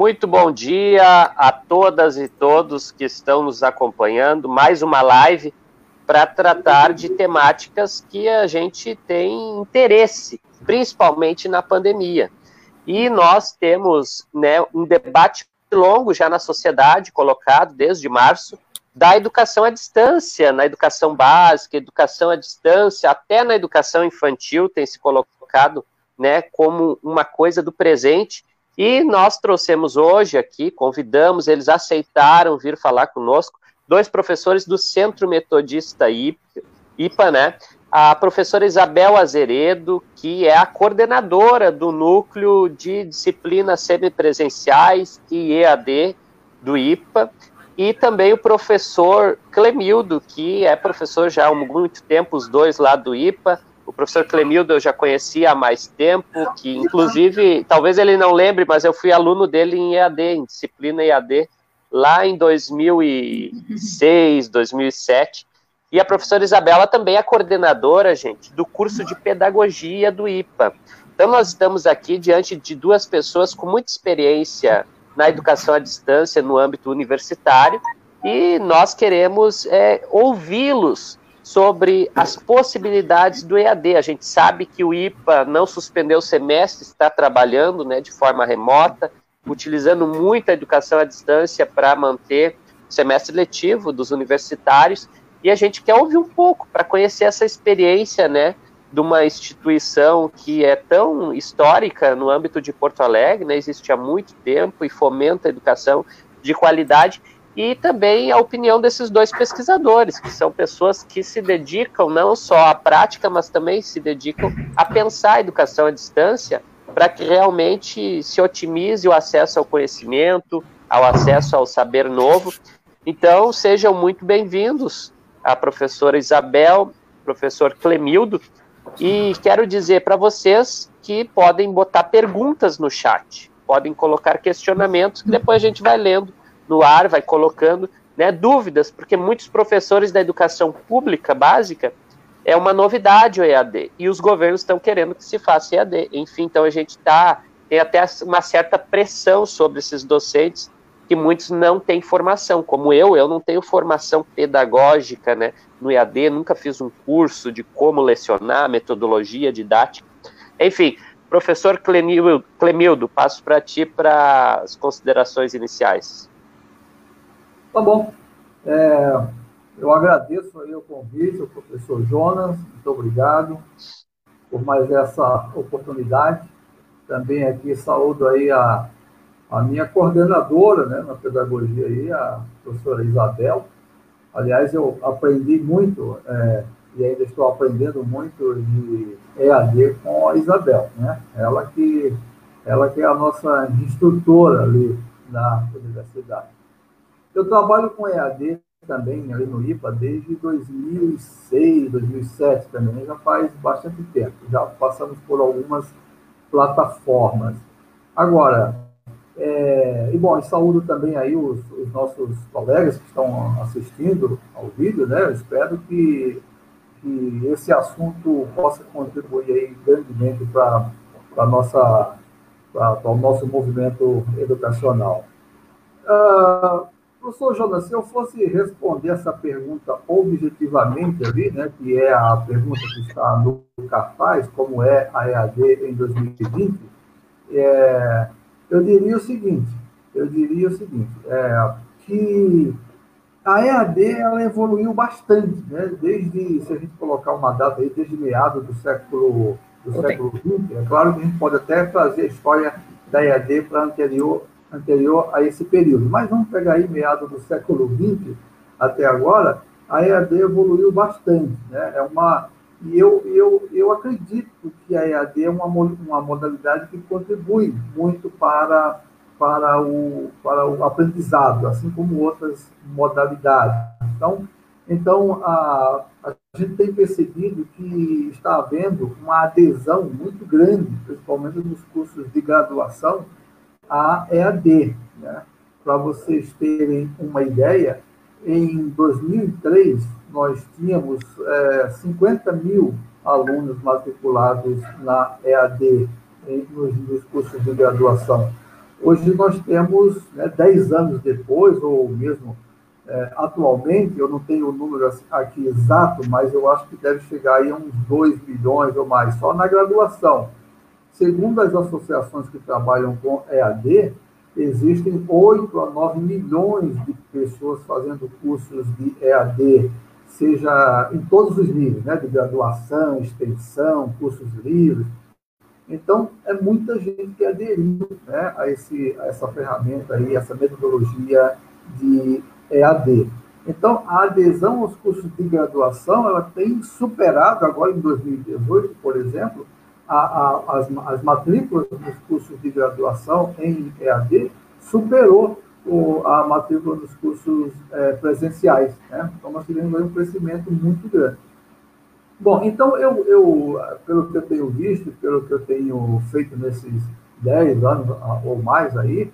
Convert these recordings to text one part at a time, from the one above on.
Muito bom dia a todas e todos que estão nos acompanhando. Mais uma live para tratar de temáticas que a gente tem interesse, principalmente na pandemia. E nós temos né, um debate longo já na sociedade, colocado desde março, da educação à distância, na educação básica, educação à distância, até na educação infantil tem se colocado né, como uma coisa do presente. E nós trouxemos hoje aqui, convidamos, eles aceitaram vir falar conosco, dois professores do Centro Metodista IPA, né? A professora Isabel Azeredo, que é a coordenadora do núcleo de disciplinas semipresenciais e EAD do IPA, e também o professor Clemildo, que é professor já há muito tempo, os dois lá do IPA. O professor Clemildo eu já conhecia há mais tempo, que inclusive, talvez ele não lembre, mas eu fui aluno dele em EAD, em disciplina EAD, lá em 2006, 2007. E a professora Isabela também é coordenadora, gente, do curso de pedagogia do IPA. Então, nós estamos aqui diante de duas pessoas com muita experiência na educação à distância no âmbito universitário e nós queremos é, ouvi-los sobre as possibilidades do EAD. A gente sabe que o IPA não suspendeu o semestre, está trabalhando né, de forma remota, utilizando muito a educação à distância para manter o semestre letivo dos universitários, e a gente quer ouvir um pouco para conhecer essa experiência, né, de uma instituição que é tão histórica no âmbito de Porto Alegre, né, existe há muito tempo e fomenta a educação de qualidade, e também a opinião desses dois pesquisadores, que são pessoas que se dedicam não só à prática, mas também se dedicam a pensar a educação à distância para que realmente se otimize o acesso ao conhecimento, ao acesso ao saber novo. Então, sejam muito bem-vindos a professora Isabel, professor Clemildo, e quero dizer para vocês que podem botar perguntas no chat, podem colocar questionamentos que depois a gente vai lendo no ar, vai colocando né, dúvidas, porque muitos professores da educação pública básica é uma novidade o EAD e os governos estão querendo que se faça EAD. Enfim, então a gente tá tem até uma certa pressão sobre esses docentes que muitos não têm formação, como eu, eu não tenho formação pedagógica, né, no EAD, nunca fiz um curso de como lecionar, metodologia didática. Enfim, professor Clemildo passo para ti para as considerações iniciais. Tá bom. É, eu agradeço aí o convite, o professor Jonas, muito obrigado por mais essa oportunidade. Também aqui saúdo aí a, a minha coordenadora né, na pedagogia aí, a professora Isabel, Aliás, eu aprendi muito, é, e ainda estou aprendendo muito de EAD com a Isabel, né? Ela que, ela que é a nossa instrutora ali na universidade. Eu trabalho com EAD também ali no IPA desde 2006, 2007 também, já faz bastante tempo. Já passamos por algumas plataformas. Agora, é, e bom, e saúdo também aí os, os, nossos colegas que estão assistindo ao vídeo, né? Eu espero que, que esse assunto possa contribuir aí grandemente para o nosso movimento educacional. Uh, professor Jonas, se eu fosse responder essa pergunta objetivamente ali, né, que é a pergunta que está no cartaz, como é a EAD em 2020, é, eu diria o seguinte, eu diria o seguinte, é, que a EAD ela evoluiu bastante, né? Desde, se a gente colocar uma data aí, desde meados do século do século XX, é claro que a gente pode até trazer a história da EAD para anterior, anterior a esse período, mas vamos pegar aí meados do século XX até agora, a EAD evoluiu bastante, né? É uma e eu, eu, eu acredito que a EAD é uma, uma modalidade que contribui muito para, para, o, para o aprendizado, assim como outras modalidades. Então, então a, a gente tem percebido que está havendo uma adesão muito grande, principalmente nos cursos de graduação, à EAD. Né? Para vocês terem uma ideia, em 2003, nós tínhamos é, 50 mil alunos matriculados na EAD, nos, nos cursos de graduação. Hoje nós temos, né, 10 anos depois, ou mesmo é, atualmente, eu não tenho o número aqui exato, mas eu acho que deve chegar aí a uns 2 milhões ou mais, só na graduação. Segundo as associações que trabalham com EAD, existem 8 a 9 milhões de pessoas fazendo cursos de EAD, seja em todos os níveis, né, de graduação, extensão, cursos livres. Então, é muita gente que aderiu né, a, esse, a essa ferramenta aí, essa metodologia de EAD. Então, a adesão aos cursos de graduação, ela tem superado, agora em 2018, por exemplo, a, a, as, as matrículas dos cursos de graduação em EAD superou o, a matrícula dos cursos é, presenciais. Né? Então, nós tivemos um crescimento muito grande. Bom, então, eu, eu, pelo que eu tenho visto, pelo que eu tenho feito nesses 10 anos ou mais aí,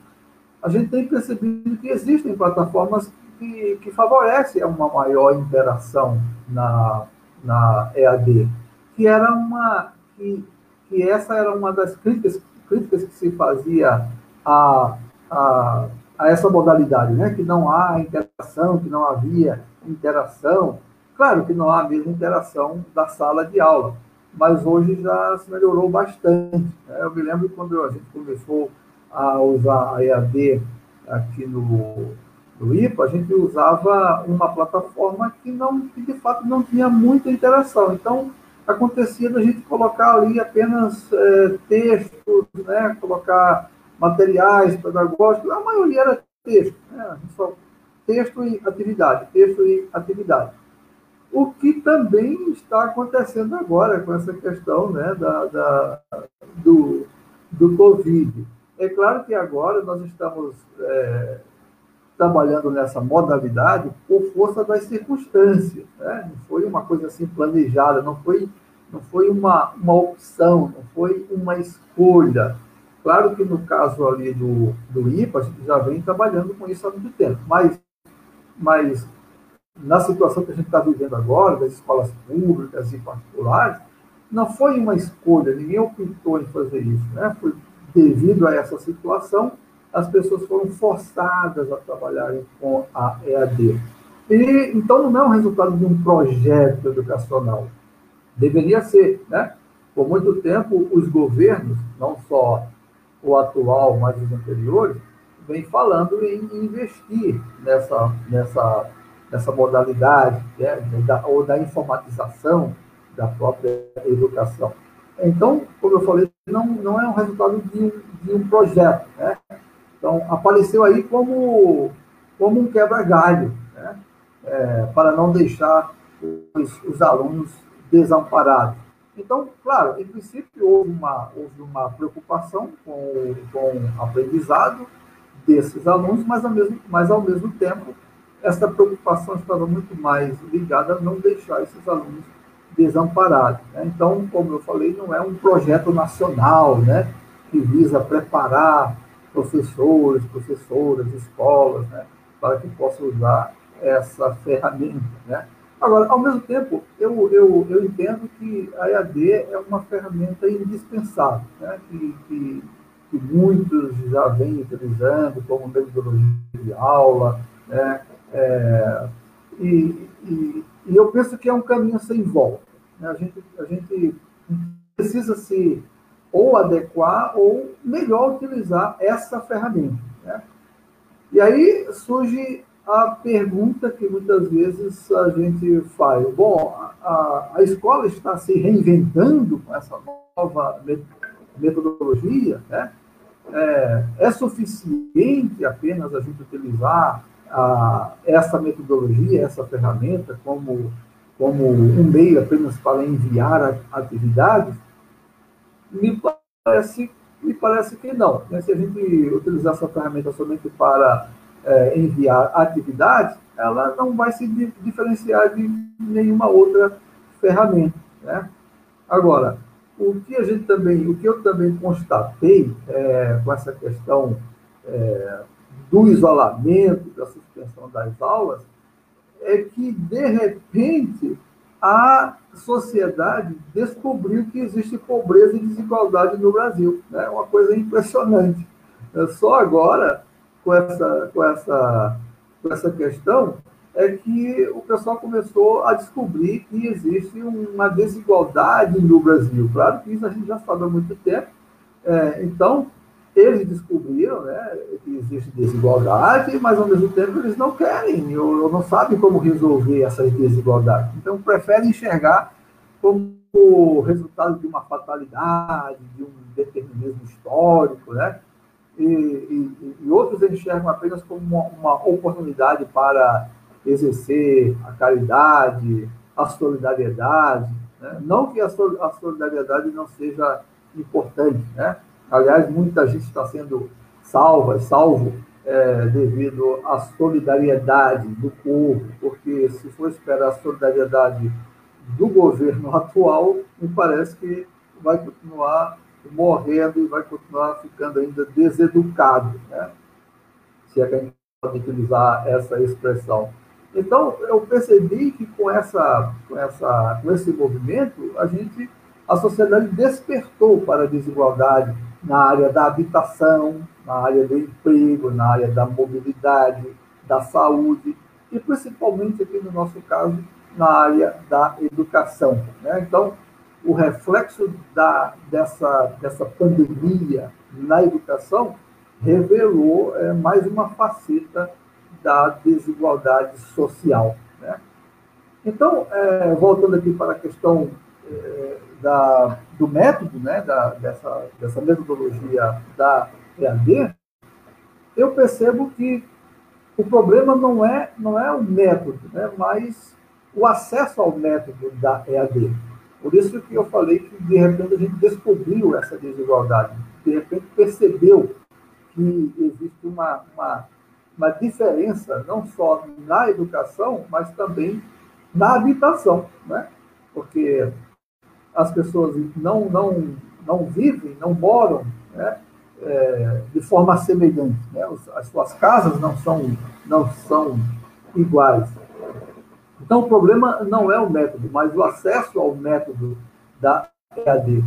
a gente tem percebido que existem plataformas que, que favorecem uma maior interação na, na EAD, que era uma que, que essa era uma das críticas, críticas que se fazia a, a, a essa modalidade, né? que não há interação, que não havia interação, Claro que não há a mesma interação da sala de aula, mas hoje já se melhorou bastante. Né? Eu me lembro quando a gente começou a usar a EAD aqui no, no IPA, a gente usava uma plataforma que, não, que de fato não tinha muita interação. Então, acontecia da gente colocar ali apenas é, textos, né? colocar materiais pedagógicos, a maioria era texto, né? só texto e atividade, texto e atividade o que também está acontecendo agora com essa questão né, da, da do, do Covid. É claro que agora nós estamos é, trabalhando nessa modalidade por força das circunstâncias. Né? Não foi uma coisa assim planejada, não foi, não foi uma, uma opção, não foi uma escolha. Claro que no caso ali do, do IPA, a gente já vem trabalhando com isso há muito tempo, mas, mas na situação que a gente está vivendo agora, das escolas públicas e particulares, não foi uma escolha, ninguém optou em fazer isso. Né? Foi devido a essa situação, as pessoas foram forçadas a trabalharem com a EAD. E, então, não é um resultado de um projeto educacional. Deveria ser. Né? Por muito tempo, os governos, não só o atual, mas os anteriores, vêm falando em investir nessa, nessa dessa modalidade, né, da, ou da informatização da própria educação. Então, como eu falei, não, não é um resultado de de um projeto. Né? Então, apareceu aí como, como um quebra-galho, né? É, para não deixar os, os, alunos desamparados. Então, claro, em princípio, houve uma, houve uma preocupação com, com o aprendizado desses alunos, mas ao mesmo, mas ao mesmo tempo essa preocupação estava muito mais ligada a não deixar esses alunos desamparados. Né? Então, como eu falei, não é um projeto nacional né, que visa preparar professores, professoras, escolas, né, para que possam usar essa ferramenta. Né? Agora, ao mesmo tempo, eu, eu, eu entendo que a EAD é uma ferramenta indispensável, né? que, que, que muitos já vêm utilizando como metodologia de aula, né? É, e, e, e, eu penso que é um caminho sem volta. Né? A, gente, a gente precisa se ou adequar ou melhor utilizar essa ferramenta. Né? E aí surge a pergunta que muitas vezes a gente faz: bom, a, a escola está se reinventando com essa nova metodologia, né? É, é suficiente apenas a gente utilizar a, essa metodologia, essa ferramenta, como, como um meio apenas para enviar atividades, me parece, me parece que não. Né? Se a gente utilizar essa ferramenta somente para é, enviar atividades, ela não vai se diferenciar de nenhuma outra ferramenta. Né? Agora, o que a gente também, o que eu também constatei é, com essa questão é, do isolamento, da suspensão das aulas, é que, de repente, a sociedade descobriu que existe pobreza e desigualdade no Brasil. É né? uma coisa impressionante. É só agora, com essa, com essa, com essa questão, é que o pessoal começou a descobrir que existe uma desigualdade no Brasil. Claro que isso a gente já sabe há muito tempo. É, então, eles descobriram né, que existe desigualdade, mas ao mesmo tempo eles não querem ou, não sabem como resolver essas desigualdades. Então, preferem enxergar como resultado de uma fatalidade, de um determinismo histórico, né? E, e, e outros enxergam apenas como uma, uma oportunidade para exercer a caridade, a solidariedade. Né? Não que a solidariedade não seja importante, né? Aliás, muita gente está sendo salva, salvo é, devido à solidariedade do povo, porque se for esperar a solidariedade do governo atual, me parece que vai continuar morrendo e vai continuar ficando ainda deseducado, né? se é que a gente pode utilizar essa expressão. Então, eu percebi que com, essa, com, essa, com esse movimento, a gente, a sociedade despertou para a desigualdade na área da habitação, na área do emprego, na área da mobilidade, da saúde e principalmente aqui no nosso caso na área da educação. Né? Então, o reflexo da, dessa, dessa pandemia na educação revelou é, mais uma faceta da desigualdade social. Né? Então, é, voltando aqui para a questão é, da, do método, né, da, dessa, dessa metodologia da EAD, eu percebo que o problema não é, não é o método, né, mas o acesso ao método da EAD. Por isso que eu falei que, de repente, a gente descobriu essa desigualdade, de repente percebeu que existe uma, uma uma diferença não só na educação, mas também na habitação, né? Porque as pessoas não não não vivem, não moram, né? É, de forma semelhante, né? As suas casas não são não são iguais. Então o problema não é o método, mas o acesso ao método da EAD.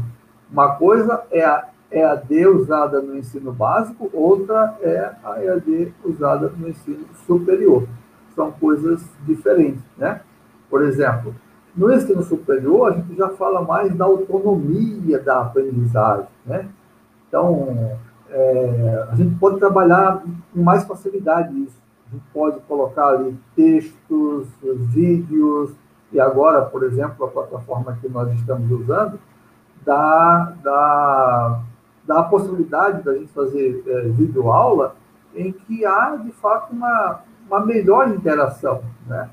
Uma coisa é a EAD usada no ensino básico, outra é a EAD usada no ensino superior. São coisas diferentes, né? Por exemplo, no ensino superior, a gente já fala mais da autonomia da aprendizagem, né? Então, é, a gente pode trabalhar com mais facilidade isso. A gente pode colocar ali textos, vídeos, e agora, por exemplo, a plataforma que nós estamos usando dá, dá dá a possibilidade da gente fazer é, vídeo aula em que há de fato uma, uma melhor interação, né?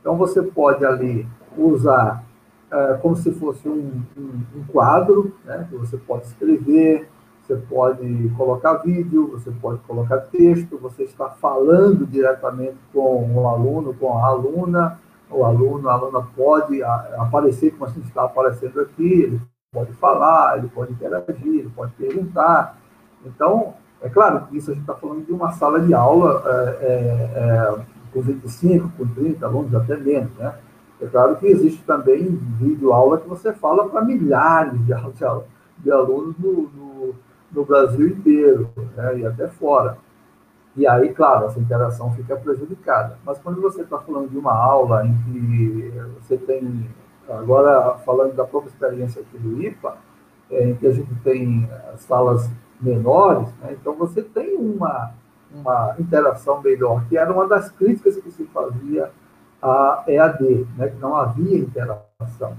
Então você pode ali usar é, como se fosse um, um, um, quadro, né? Que você pode escrever, você pode colocar vídeo, você pode colocar texto, você está falando diretamente com o aluno, com a aluna, o aluno, a aluna pode aparecer como a gente está aparecendo aqui, ele pode falar, ele pode interagir, ele pode perguntar. Então, é claro que isso a gente está falando de uma sala de aula é, é, é com 25, com 30 alunos, até menos, né? É claro que existe também vídeo aula que você fala para milhares de, de, alunos no, no, no, Brasil inteiro, né? e até fora. E aí, claro, essa interação fica prejudicada. Mas quando você está falando de uma aula em que você tem Agora, falando da própria experiência aqui do IPA, é, em que a gente tem salas menores, né, então você tem uma, uma interação melhor, que era uma das críticas que se fazia à EAD, né, que não havia interação.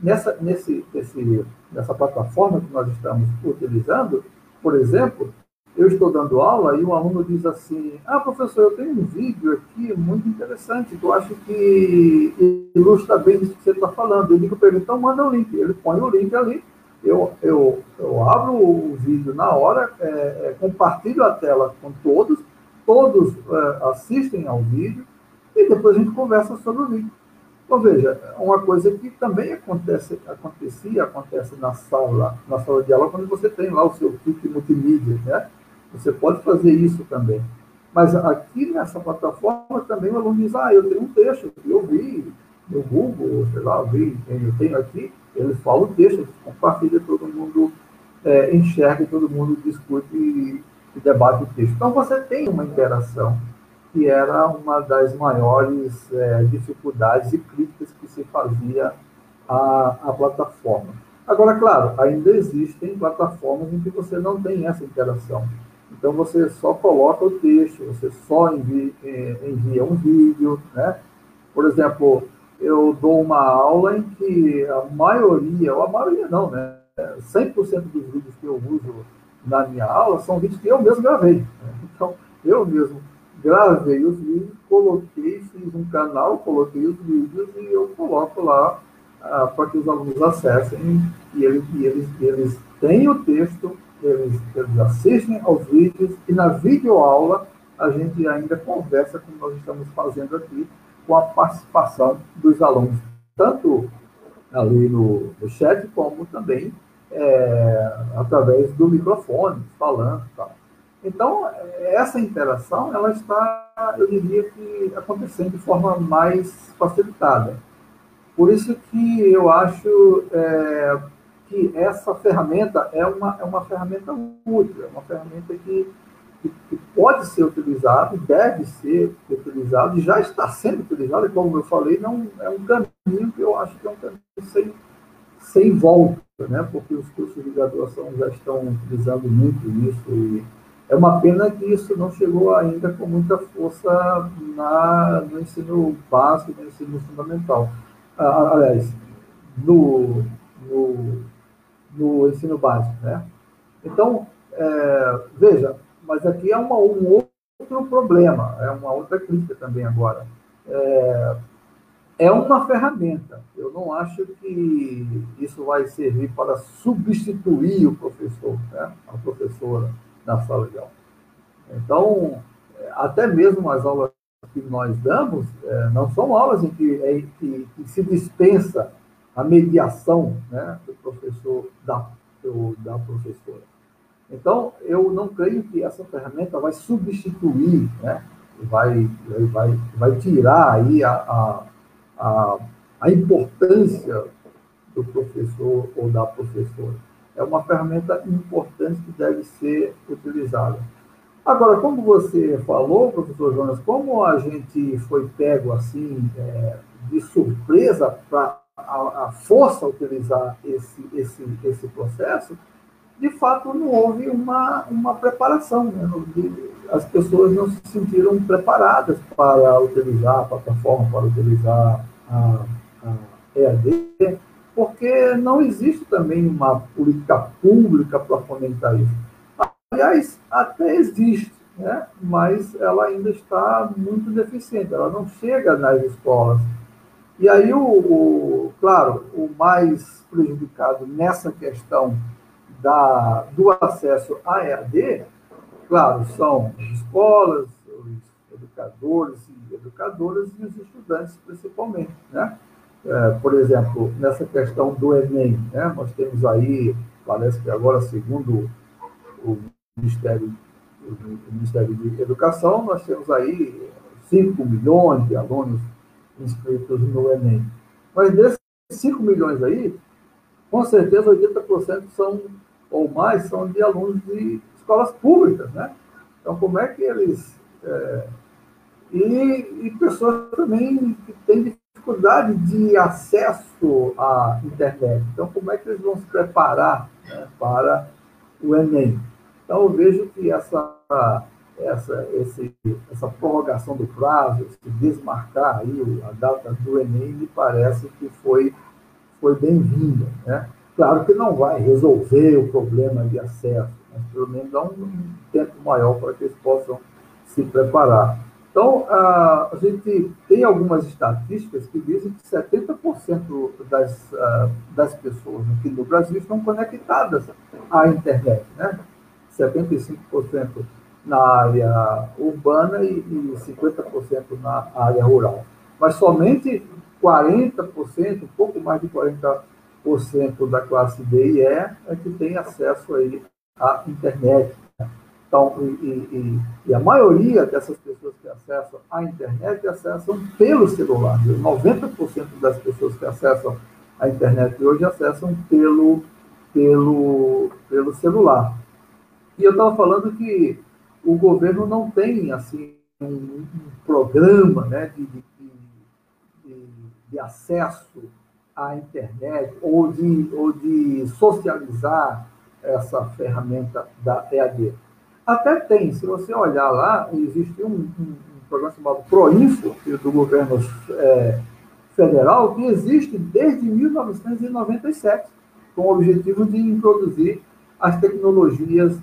Nessa, nesse, nesse, nessa plataforma que nós estamos utilizando, por exemplo, eu estou dando aula e um aluno diz assim: Ah, professor, eu tenho um vídeo aqui muito interessante, que eu acho que ilustra bem isso que você está falando. Eu digo para ele: então manda o link. Ele põe o link ali, eu, eu, eu abro o vídeo na hora, é, é, compartilho a tela com todos, todos é, assistem ao vídeo e depois a gente conversa sobre o vídeo. Então, veja, uma coisa que também acontece, acontecia, acontece na sala, na sala de aula, quando você tem lá o seu kit multimídia, né? Você pode fazer isso também. Mas aqui nessa plataforma também o aluno diz, ah, eu tenho um texto que eu vi no Google, sei lá, eu vi, eu tenho aqui, ele fala o texto, compartilha, todo mundo é, enxerga, todo mundo discute e, que debate o texto. Então, você tem uma interação que era uma das maiores é, dificuldades e críticas que se fazia à, à plataforma. Agora, claro, ainda existem plataformas em que você não tem essa interação. Então, você só coloca o texto, você só envia, é, envia um vídeo, né? Por exemplo, eu dou uma aula em que a maioria, ou a maioria não, né? 100% dos vídeos que eu uso na minha aula são vídeos que eu mesmo gravei. Né? Então, eu mesmo gravei os vídeos, coloquei, fiz um canal, coloquei os vídeos e eu coloco lá ah, para que os alunos acessem e eles, e eles, eles têm o texto, eles, eles assistem aos vídeos e na videoaula a gente ainda conversa como nós estamos fazendo aqui com a participação dos alunos, tanto ali no, no chat como também é, através do microfone, falando tal. Então, essa interação, ela está, eu diria que, acontecendo de forma mais facilitada. Por isso que eu acho é, que essa ferramenta é uma, é uma ferramenta útil, é uma ferramenta que, que, que pode ser utilizada, deve ser utilizada, e já está sendo utilizada, e como eu falei, não, é um caminho que eu acho que é um caminho sem, sem volta, né? porque os cursos de graduação já estão utilizando muito isso e é uma pena que isso não chegou ainda com muita força na, no ensino básico, no ensino fundamental. Ah, aliás, no, no, no, ensino básico. Né? Então, é, veja, mas aqui é uma, um outro problema, é uma outra crítica também agora. É, é uma ferramenta. Eu não acho que isso vai servir para substituir o professor, né? a professora na sala de aula. Então, até mesmo as aulas que nós damos é, não são aulas em que, é, que, que, se dispensa a mediação né, do professor da, do, da professora. Então, eu não creio que essa ferramenta vai substituir, né, vai, vai, vai tirar aí a, a, a, a importância do professor ou da professora. É uma ferramenta importante que deve ser utilizada. Agora, como você falou, professor Jonas, como a gente foi pego assim é, de surpresa para a, a, força utilizar esse, esse, esse processo, de fato não houve uma, uma preparação. Né? As pessoas não se sentiram preparadas para utilizar a plataforma, para utilizar a, a EAD, porque não existe também uma política pública para fomentar isso. Aliás, até existe, né? mas ela ainda está muito deficiente, ela não chega nas escolas. E aí, o, o claro, o mais prejudicado nessa questão da, do acesso à EAD, claro, são as escolas, os educadores e educadoras e os estudantes, principalmente. Né? É, por exemplo, nessa questão do Enem, né? nós temos aí, parece que agora, segundo o Ministério, o Ministério de Educação, nós temos aí 5 milhões de alunos inscritos no Enem. Mas desses 5 milhões aí, com certeza 80% são, ou mais, são de alunos de escolas públicas, né? Então, como é que eles... É, e, e pessoas também que têm dificuldade de acesso à internet. Então, como é que eles vão se preparar né, para o Enem? Então, eu vejo que essa, essa, esse, essa prorrogação do prazo, se desmarcar aí a data do Enem, me parece que foi, foi bem-vinda. Né? Claro que não vai resolver o problema de acesso, mas pelo menos dá um tempo maior para que eles possam se preparar. Então, a gente tem algumas estatísticas que dizem que 70% das, das pessoas aqui no Brasil estão conectadas à internet. Né? 75% na área urbana e, 50% na área rural. Mas somente 40%, um pouco mais de 40% da classe D e E é que tem acesso aí à internet. Então, e, e, e, a maioria dessas pessoas que acessam a internet acessam pelo celular. 90% das pessoas que acessam a internet hoje acessam pelo, pelo, pelo celular. E eu estava falando que o governo não tem assim um, um programa né, de, de, de, de, acesso à internet ou de, ou de socializar essa ferramenta da EAD. Até tem, se você olhar lá, existe um, um, um programa chamado ProInfo, é do governo é, federal, que existe desde 1997, com o objetivo de introduzir as tecnologias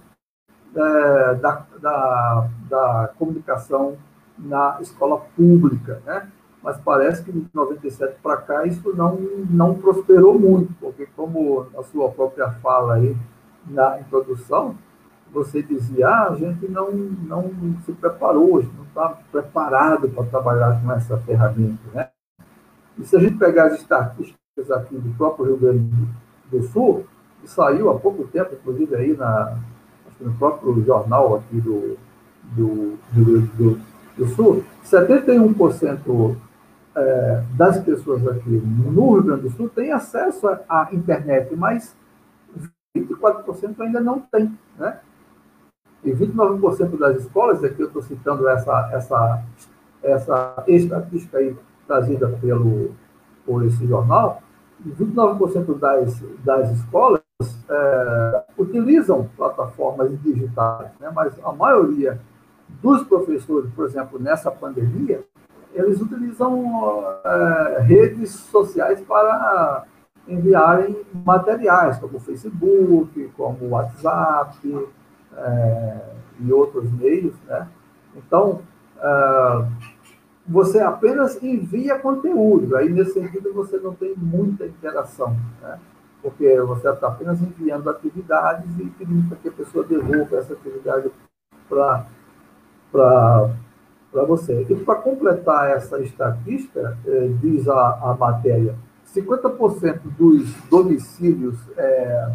é, da, da, da, comunicação na escola pública, né? Mas parece que de 97 para cá isso não, não prosperou muito, porque como a sua própria fala aí na introdução, você dizia, ah, a gente não, não se preparou, a gente não está preparado para trabalhar com essa ferramenta, né? E se a gente pegar as estatísticas aqui do próprio Rio Grande do Sul, que saiu há pouco tempo, inclusive aí na, no próprio jornal aqui do, do, do, do, do Sul, 71% é, das pessoas aqui no Rio Grande do Sul têm acesso à internet, mas 24% ainda não tem, né? E 29% das escolas, aqui eu estou citando essa, essa, essa estatística aí trazida pelo, por esse jornal, 29% das, das escolas é, utilizam plataformas digitais, né? mas a maioria dos professores, por exemplo, nessa pandemia, eles utilizam é, redes sociais para enviarem materiais, como o Facebook, como o WhatsApp é, e outros meios. Né? Então, é, você apenas envia conteúdo, aí nesse sentido você não tem muita interação. Né? porque você está apenas enviando atividades e pedindo para que a pessoa devolva essa atividade para você. E para completar essa estatística, eh, diz a, a matéria, 50% dos domicílios é,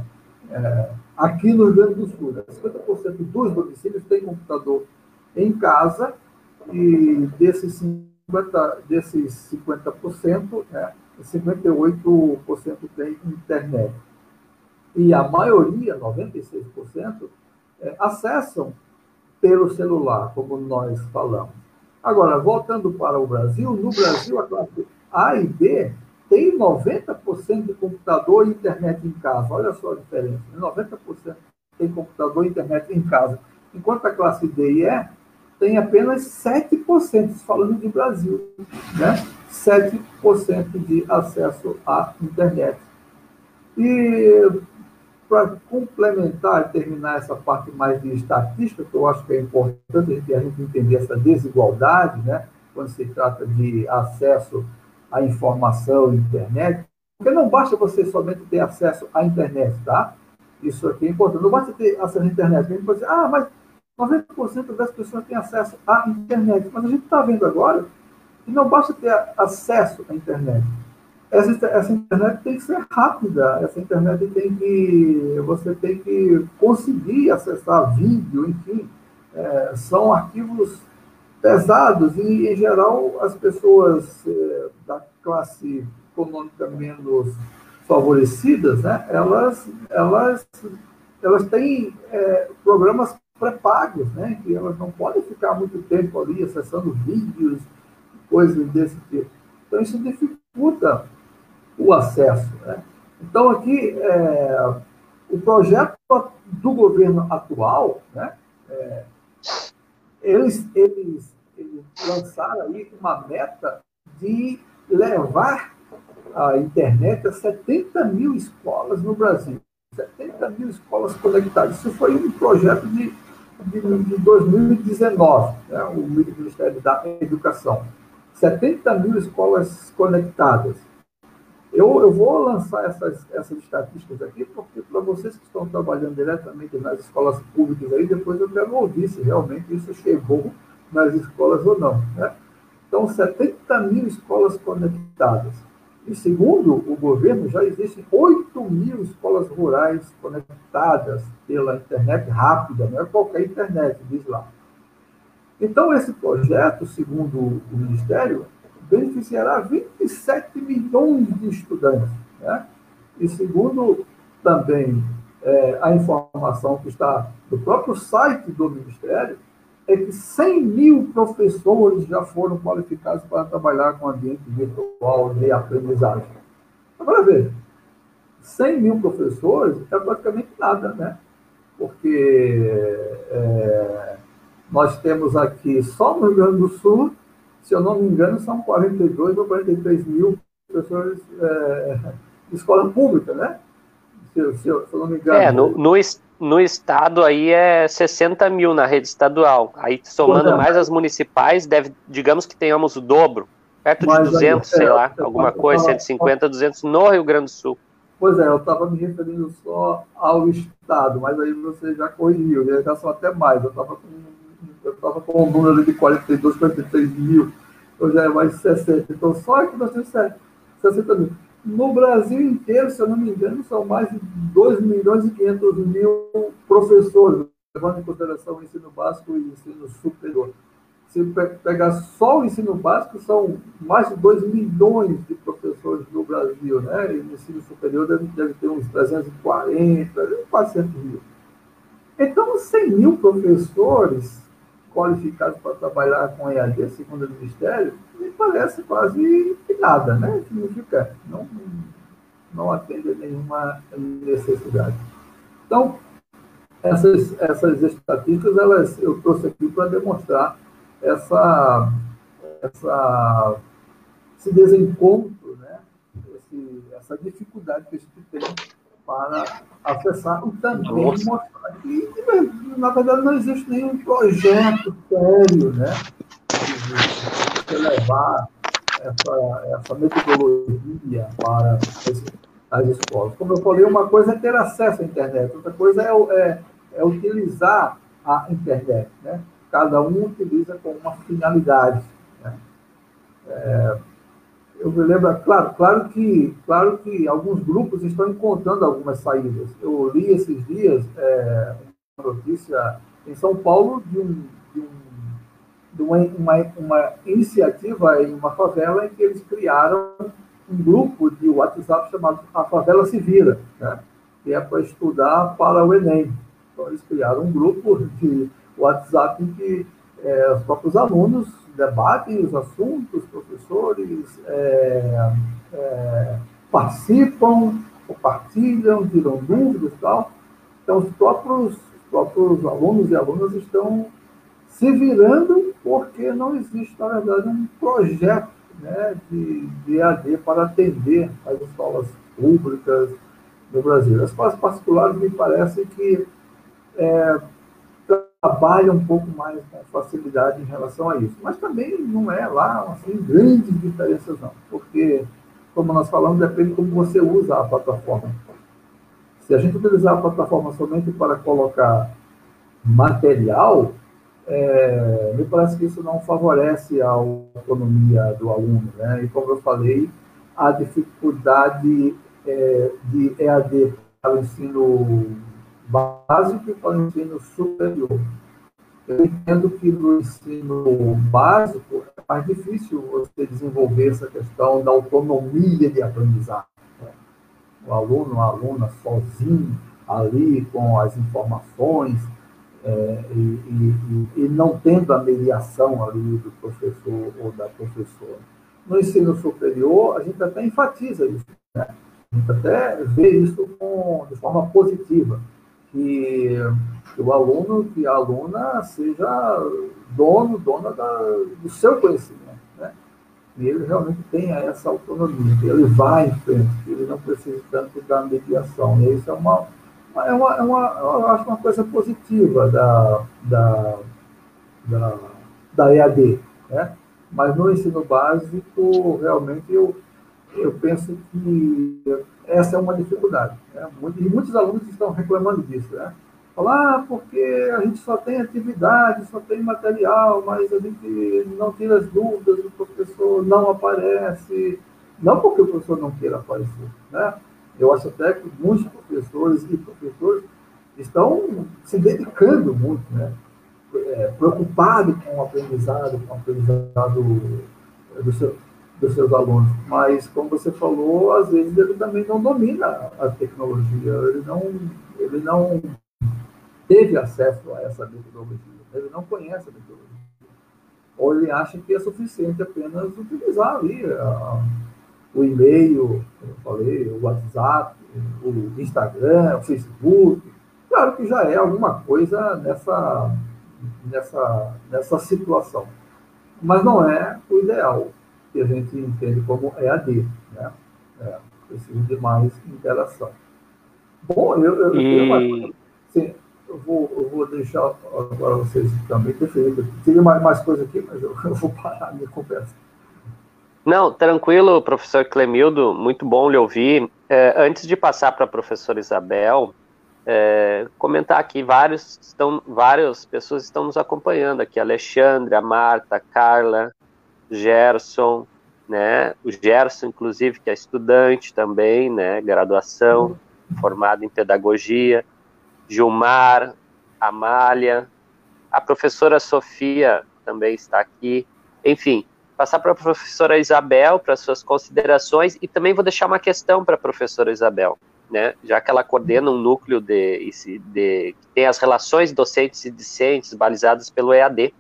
é, aqui no Rio Grande do Sul, né? 50% dos domicílios têm computador em casa e desses 50%, desses 50% né, 58% tem internet. E a maioria, 96%, é, acessam pelo celular, como nós falamos. Agora, voltando para o Brasil, no Brasil, a classe A e B tem 90% de computador e internet em casa. Olha só a diferença. 90% tem computador e internet em casa. Enquanto a classe D e E tem apenas 7%, falando de Brasil. Né? 7% de acesso à internet. E para complementar e terminar essa parte mais de estatística, que eu acho que é importante a gente entender essa desigualdade, né, quando se trata de acesso à informação, internet, porque não basta você somente ter acesso à internet, tá? Isso aqui é importante. Não basta ter acesso à internet. A gente pode dizer, ah, mas 90% das pessoas têm acesso à internet. Mas a gente está vendo agora e não basta ter acesso à internet. Essa, essa internet tem que ser rápida, essa internet tem que. Você tem que conseguir acessar vídeo, enfim. É, são arquivos pesados e, em geral, as pessoas é, da classe econômica menos favorecidas, né, elas, elas, elas têm é, programas pré-pagos, né, que elas não podem ficar muito tempo ali acessando vídeos, coisas desse tipo. Então, isso dificulta o acesso. Né? Então, aqui, é, o projeto do governo atual, né, é, eles, eles, eles lançaram aí uma meta de levar a internet a 70 mil escolas no Brasil. 70 mil escolas conectadas. Isso foi um projeto de, de, de 2019, né, o Ministério da Educação. 70 mil escolas conectadas. Eu, eu vou lançar essas, essas estatísticas aqui, porque para vocês que estão trabalhando diretamente nas escolas públicas aí, depois eu quero ouvir se realmente isso chegou nas escolas ou não. Né? Então, 70 mil escolas conectadas. E segundo o governo, já existem 8 mil escolas rurais conectadas pela internet rápida, não é qualquer internet, diz lá. Então, esse projeto, segundo o Ministério, beneficiará 27 milhões de estudantes. Né? E segundo também é, a informação que está no próprio site do Ministério, é que 100 mil professores já foram qualificados para trabalhar com ambiente virtual de aprendizagem. Agora, veja, 100 mil professores é praticamente nada, né? Porque é, nós temos aqui, só no Rio Grande do Sul, se eu não me engano, são 42 ou 43 mil professores é, de escola pública, né? Se, eu, se eu não me engano. É, no, no, no estado aí é 60 mil na rede estadual. Aí somando é. mais as municipais, deve, digamos que tenhamos o dobro, perto Mas de 200, aí, sei é, lá, alguma coisa, 150, 200 no Rio Grande do Sul. Pois é, eu estava me referindo só ao estado, mas aí você já corrigiu, né? já são até mais. Eu estava com, eu tava com um número de 42, 43 mil, eu já é mais de 60. Então só aqui nós temos 60 mil. No Brasil inteiro, se eu não me engano, são mais de 2 milhões e 500 mil professores, levando em consideração o ensino básico e o ensino superior. Se pegar só o ensino básico, são mais de 2 milhões de professores no Brasil, né? E no ensino superior deve, deve ter uns 340, 400 mil. Então, 100 mil professores qualificados para trabalhar com EAD, segundo o Ministério, me parece quase nada, né? Significa, não, não atende a nenhuma necessidade. Então, essas, essas estatísticas, elas, eu trouxe aqui para demonstrar essa, essa, esse desencontro, né? Esse, essa dificuldade que a gente tem para acessar e também Nossa. mostrar que, na verdade, não existe nenhum projeto sério, né? De levar essa, essa metodologia para as escolas. Como eu falei, uma coisa é ter acesso à internet, outra coisa é, é, é utilizar a internet, né? Cada um utiliza com uma finalidade. Né? É, eu me lembro, claro, claro que, claro que alguns grupos estão encontrando algumas saídas. Eu li esses dias é, uma notícia em São Paulo de, um, de, um, de uma, uma, uma, iniciativa em uma favela em que eles criaram um grupo de WhatsApp chamado A Favela Se Vira, né? que é para estudar para o Enem. Então, eles criaram um grupo de WhatsApp em que é, os próprios alunos debatem os assuntos, professores é, é, participam, compartilham, tiram dúvidas e tal. Então, os próprios, os próprios alunos e alunas estão se virando porque não existe, na verdade, um projeto né, de, de EAD para atender as escolas públicas no Brasil. As escolas particulares me parece que é, trabalha um pouco mais com facilidade em relação a isso. Mas também não é lá, assim, grandes diferenças, não. Porque, como nós falamos, depende de como você usa a plataforma. Se a gente utilizar a plataforma somente para colocar material, é, me parece que isso não favorece a autonomia do aluno. Né? E, como eu falei, a dificuldade é, de EAD para o ensino básico para o ensino superior. Eu entendo que no ensino básico é mais difícil você desenvolver essa questão da autonomia de aprendizagem. Né? O aluno, a aluna sozinho, ali com as informações, é, e, e, e, não tendo a mediação ali do professor ou da professora. No ensino superior, a gente até enfatiza isso, né? a gente até vê isso com, de forma positiva que o aluno, que a aluna seja dono, dona da, do seu conhecimento, né? E ele realmente tenha essa autonomia, ele vai em frente, ele não precisa tanto da mediação. E isso é uma, é uma, é uma eu acho uma coisa positiva da, da, da, da EAD, né? Mas no ensino básico, realmente, eu, eu penso que essa é uma dificuldade. Né? E muitos alunos estão reclamando disso. Né? Falar, ah, porque a gente só tem atividade, só tem material, mas a gente não tira as dúvidas, o professor não aparece. Não porque o professor não queira aparecer. Né? Eu acho até que muitos professores e professores estão se dedicando muito, né? É, preocupados com o aprendizado, com o aprendizado do seu, dos seus alunos. Mas, como você falou, às vezes ele também não domina a tecnologia, ele não, ele não teve acesso a essa metodologia. ele não conhece a metodologia. Ou ele acha que é suficiente apenas utilizar ali a, o e-mail, como eu falei, o WhatsApp, o Instagram, o Facebook. Claro que já é alguma coisa nessa, nessa, nessa situação. Mas não é o ideal, que a gente entende como EAD. Né? É, precisa de mais interação. Bom, eu, eu, e... eu, sim, eu, vou, eu vou deixar agora vocês também definidos. Teria mais, mais coisa aqui, mas eu, eu vou parar a minha conversa. Não, tranquilo, professor Clemildo, muito bom lhe ouvir. É, antes de passar para a professora Isabel, é, comentar aqui, vários estão, várias pessoas estão nos acompanhando aqui, Alexandre, a Marta, a Carla, Gerson, né, o Gerson, inclusive, que é estudante também, né, graduação, formado em pedagogia, Gilmar, Amália, a professora Sofia também está aqui, enfim, passar para a professora Isabel para suas considerações. E também vou deixar uma questão para a professora Isabel, né? Já que ela coordena um núcleo de, de que tem as relações docentes e discentes balizadas pelo EAD.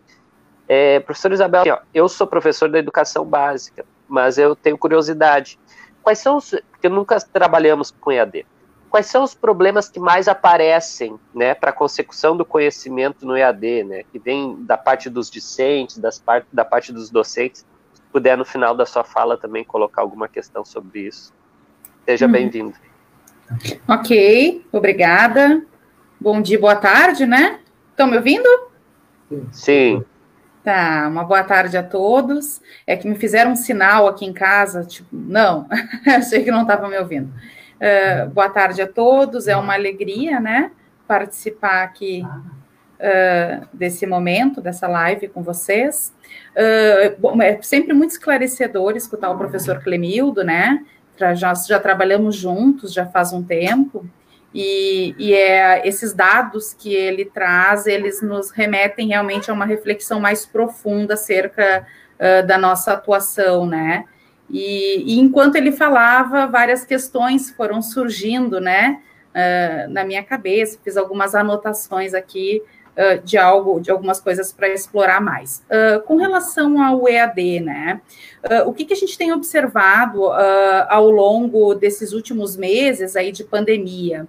É, professora Isabel, eu sou professor da educação básica, mas eu tenho curiosidade. Quais são os. Porque nunca trabalhamos com EAD quais são os problemas que mais aparecem né, para a consecução do conhecimento no EAD, né, que vem da parte dos discentes, das part, da parte dos docentes? Se puder, no final da sua fala, também colocar alguma questão sobre isso. Seja uhum. bem-vindo. Ok, obrigada. Bom dia, boa tarde, né? Estão me ouvindo? Sim. Tá, uma boa tarde a todos. É que me fizeram um sinal aqui em casa, tipo, não, achei que não estava me ouvindo. Uh, boa tarde a todos, é uma alegria, né, participar aqui uh, desse momento, dessa live com vocês. Uh, bom, é sempre muito esclarecedor escutar o professor Clemildo, né, já, já trabalhamos juntos já faz um tempo, e, e, é, esses dados que ele traz, eles nos remetem realmente a uma reflexão mais profunda acerca da nossa atuação, né, e, e, enquanto ele falava, várias questões foram surgindo, né, uh, na minha cabeça. Fiz algumas anotações aqui uh, de algo, de algumas coisas para explorar mais. Uh, com relação ao EAD, né, o que, que, a gente tem observado ao longo desses últimos meses aí de pandemia?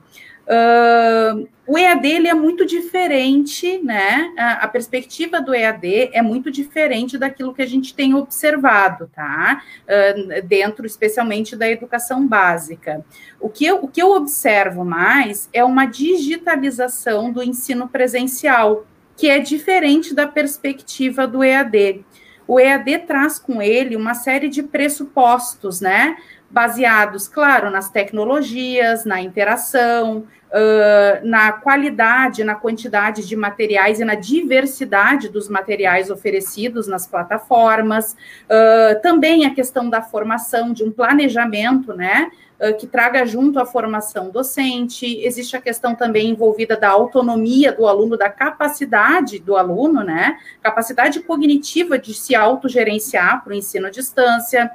Uh, o EAD ele é muito diferente, né? A, a, perspectiva do EAD é muito diferente daquilo que a gente tem observado, tá? Uh, dentro, especialmente, da educação básica. O que, eu, o que eu observo mais é uma digitalização do ensino presencial, que é diferente da perspectiva do EAD. O EAD traz com ele uma série de pressupostos, né? baseados, claro, nas tecnologias, na interação, uh, na qualidade, na quantidade de materiais e na diversidade dos materiais oferecidos nas plataformas, uh, também a questão da formação, de um planejamento, né? que traga junto a formação docente, existe a questão também envolvida da autonomia do aluno, da capacidade do aluno, né? Capacidade cognitiva de se autogerenciar para o ensino à distância.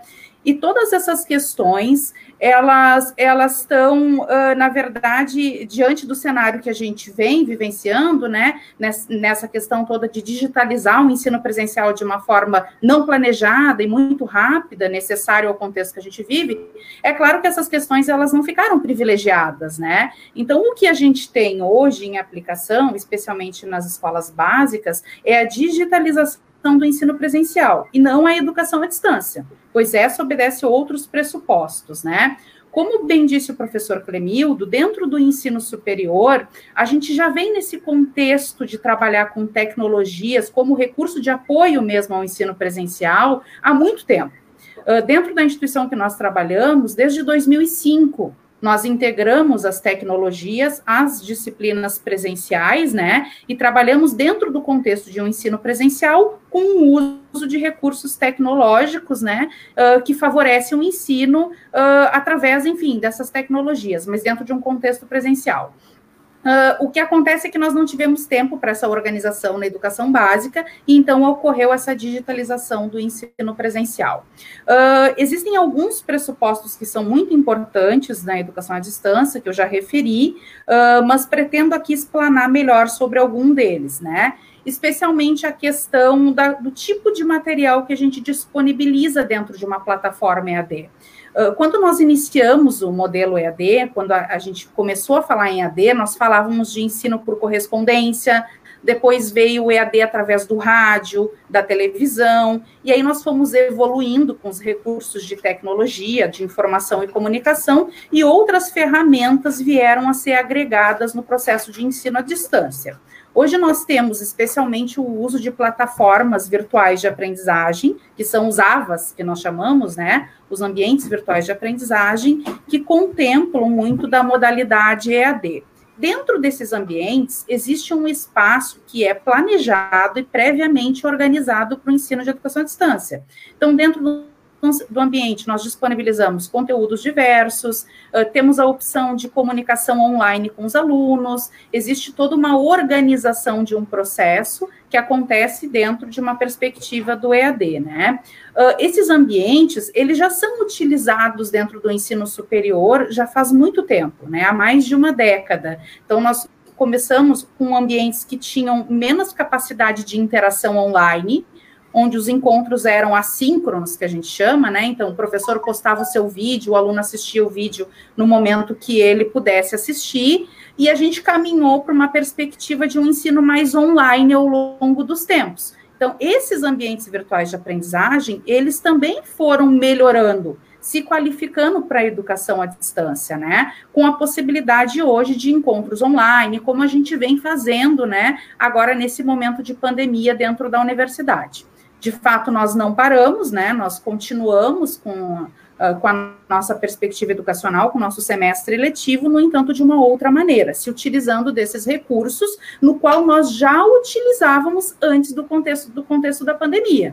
E todas essas questões, elas elas estão, uh, na verdade, diante do cenário que a gente vem vivenciando, né, nessa questão toda de digitalizar o ensino presencial de uma forma não planejada e muito rápida, necessário ao contexto que a gente vive, é claro que essas questões elas não ficaram privilegiadas, né? Então, o que a gente tem hoje em aplicação, especialmente nas escolas básicas, é a digitalização do ensino presencial e não a educação à distância, pois essa obedece a outros pressupostos, né? Como bem disse o professor Clemildo, dentro do ensino superior, a gente já vem nesse contexto de trabalhar com tecnologias como recurso de apoio mesmo ao ensino presencial há muito tempo. Uh, dentro da instituição que nós trabalhamos, desde 2005, nós integramos as tecnologias às disciplinas presenciais, né? E trabalhamos dentro do contexto de um ensino presencial com o uso de recursos tecnológicos, né? Uh, que favorecem o ensino uh, através, enfim, dessas tecnologias, mas dentro de um contexto presencial. Uh, o que acontece é que nós não tivemos tempo para essa organização na educação básica, e então ocorreu essa digitalização do ensino presencial. Uh, existem alguns pressupostos que são muito importantes na educação à distância, que eu já referi, uh, mas pretendo aqui explanar melhor sobre algum deles, né? especialmente a questão da, do tipo de material que a gente disponibiliza dentro de uma plataforma EAD. Uh, quando nós iniciamos o modelo EAD, quando a, a gente começou a falar em EAD, nós falávamos de ensino por correspondência, depois veio o EAD através do rádio, da televisão, e aí nós fomos evoluindo com os recursos de tecnologia, de informação e comunicação, e outras ferramentas vieram a ser agregadas no processo de ensino à distância. Hoje nós temos especialmente o uso de plataformas virtuais de aprendizagem, que são os AVAs, que nós chamamos, né? Os ambientes virtuais de aprendizagem, que contemplam muito da modalidade EAD. Dentro desses ambientes, existe um espaço que é planejado e previamente organizado para o ensino de educação à distância. Então, dentro do do ambiente, nós disponibilizamos conteúdos diversos, temos a opção de comunicação online com os alunos, existe toda uma organização de um processo que acontece dentro de uma perspectiva do EAD, né? Esses ambientes, eles já são utilizados dentro do ensino superior já faz muito tempo, né? Há mais de uma década. Então, nós começamos com ambientes que tinham menos capacidade de interação online, onde os encontros eram assíncronos, que a gente chama, né? Então, o professor postava o seu vídeo, o aluno assistia o vídeo no momento que ele pudesse assistir, e a gente caminhou para uma perspectiva de um ensino mais online ao longo dos tempos. Então, esses ambientes virtuais de aprendizagem, eles também foram melhorando, se qualificando para a educação à distância, né? Com a possibilidade hoje de encontros online, como a gente vem fazendo, né? Agora, nesse momento de pandemia dentro da universidade. De fato, nós não paramos, né? Nós continuamos com, uh, com a nossa perspectiva educacional, com o nosso semestre letivo, no entanto, de uma outra maneira, se utilizando desses recursos, no qual nós já utilizávamos antes do contexto, do contexto da pandemia.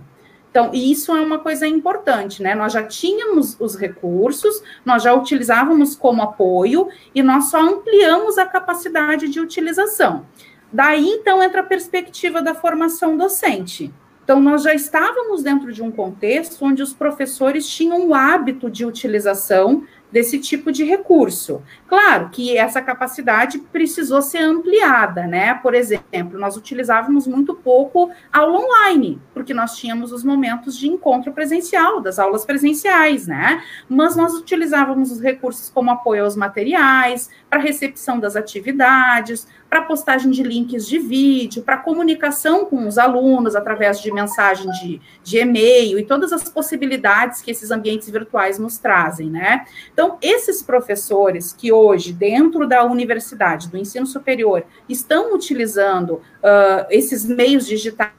Então, isso é uma coisa importante, né? Nós já tínhamos os recursos, nós já utilizávamos como apoio e nós só ampliamos a capacidade de utilização. Daí, então, entra a perspectiva da formação docente. Então, nós já estávamos dentro de um contexto onde os professores tinham o hábito de utilização desse tipo de recurso. Claro que essa capacidade precisou ser ampliada, né? Por exemplo, nós utilizávamos muito pouco aula online, porque nós tínhamos os momentos de encontro presencial, das aulas presenciais, né? Mas nós utilizávamos os recursos como apoio aos materiais, para recepção das atividades, para postagem de links de vídeo, para comunicação com os alunos através de mensagem de, de e-mail e todas as possibilidades que esses ambientes virtuais nos trazem, né? Então, esses professores que hoje, dentro da universidade, do ensino superior, estão utilizando uh, esses meios digitais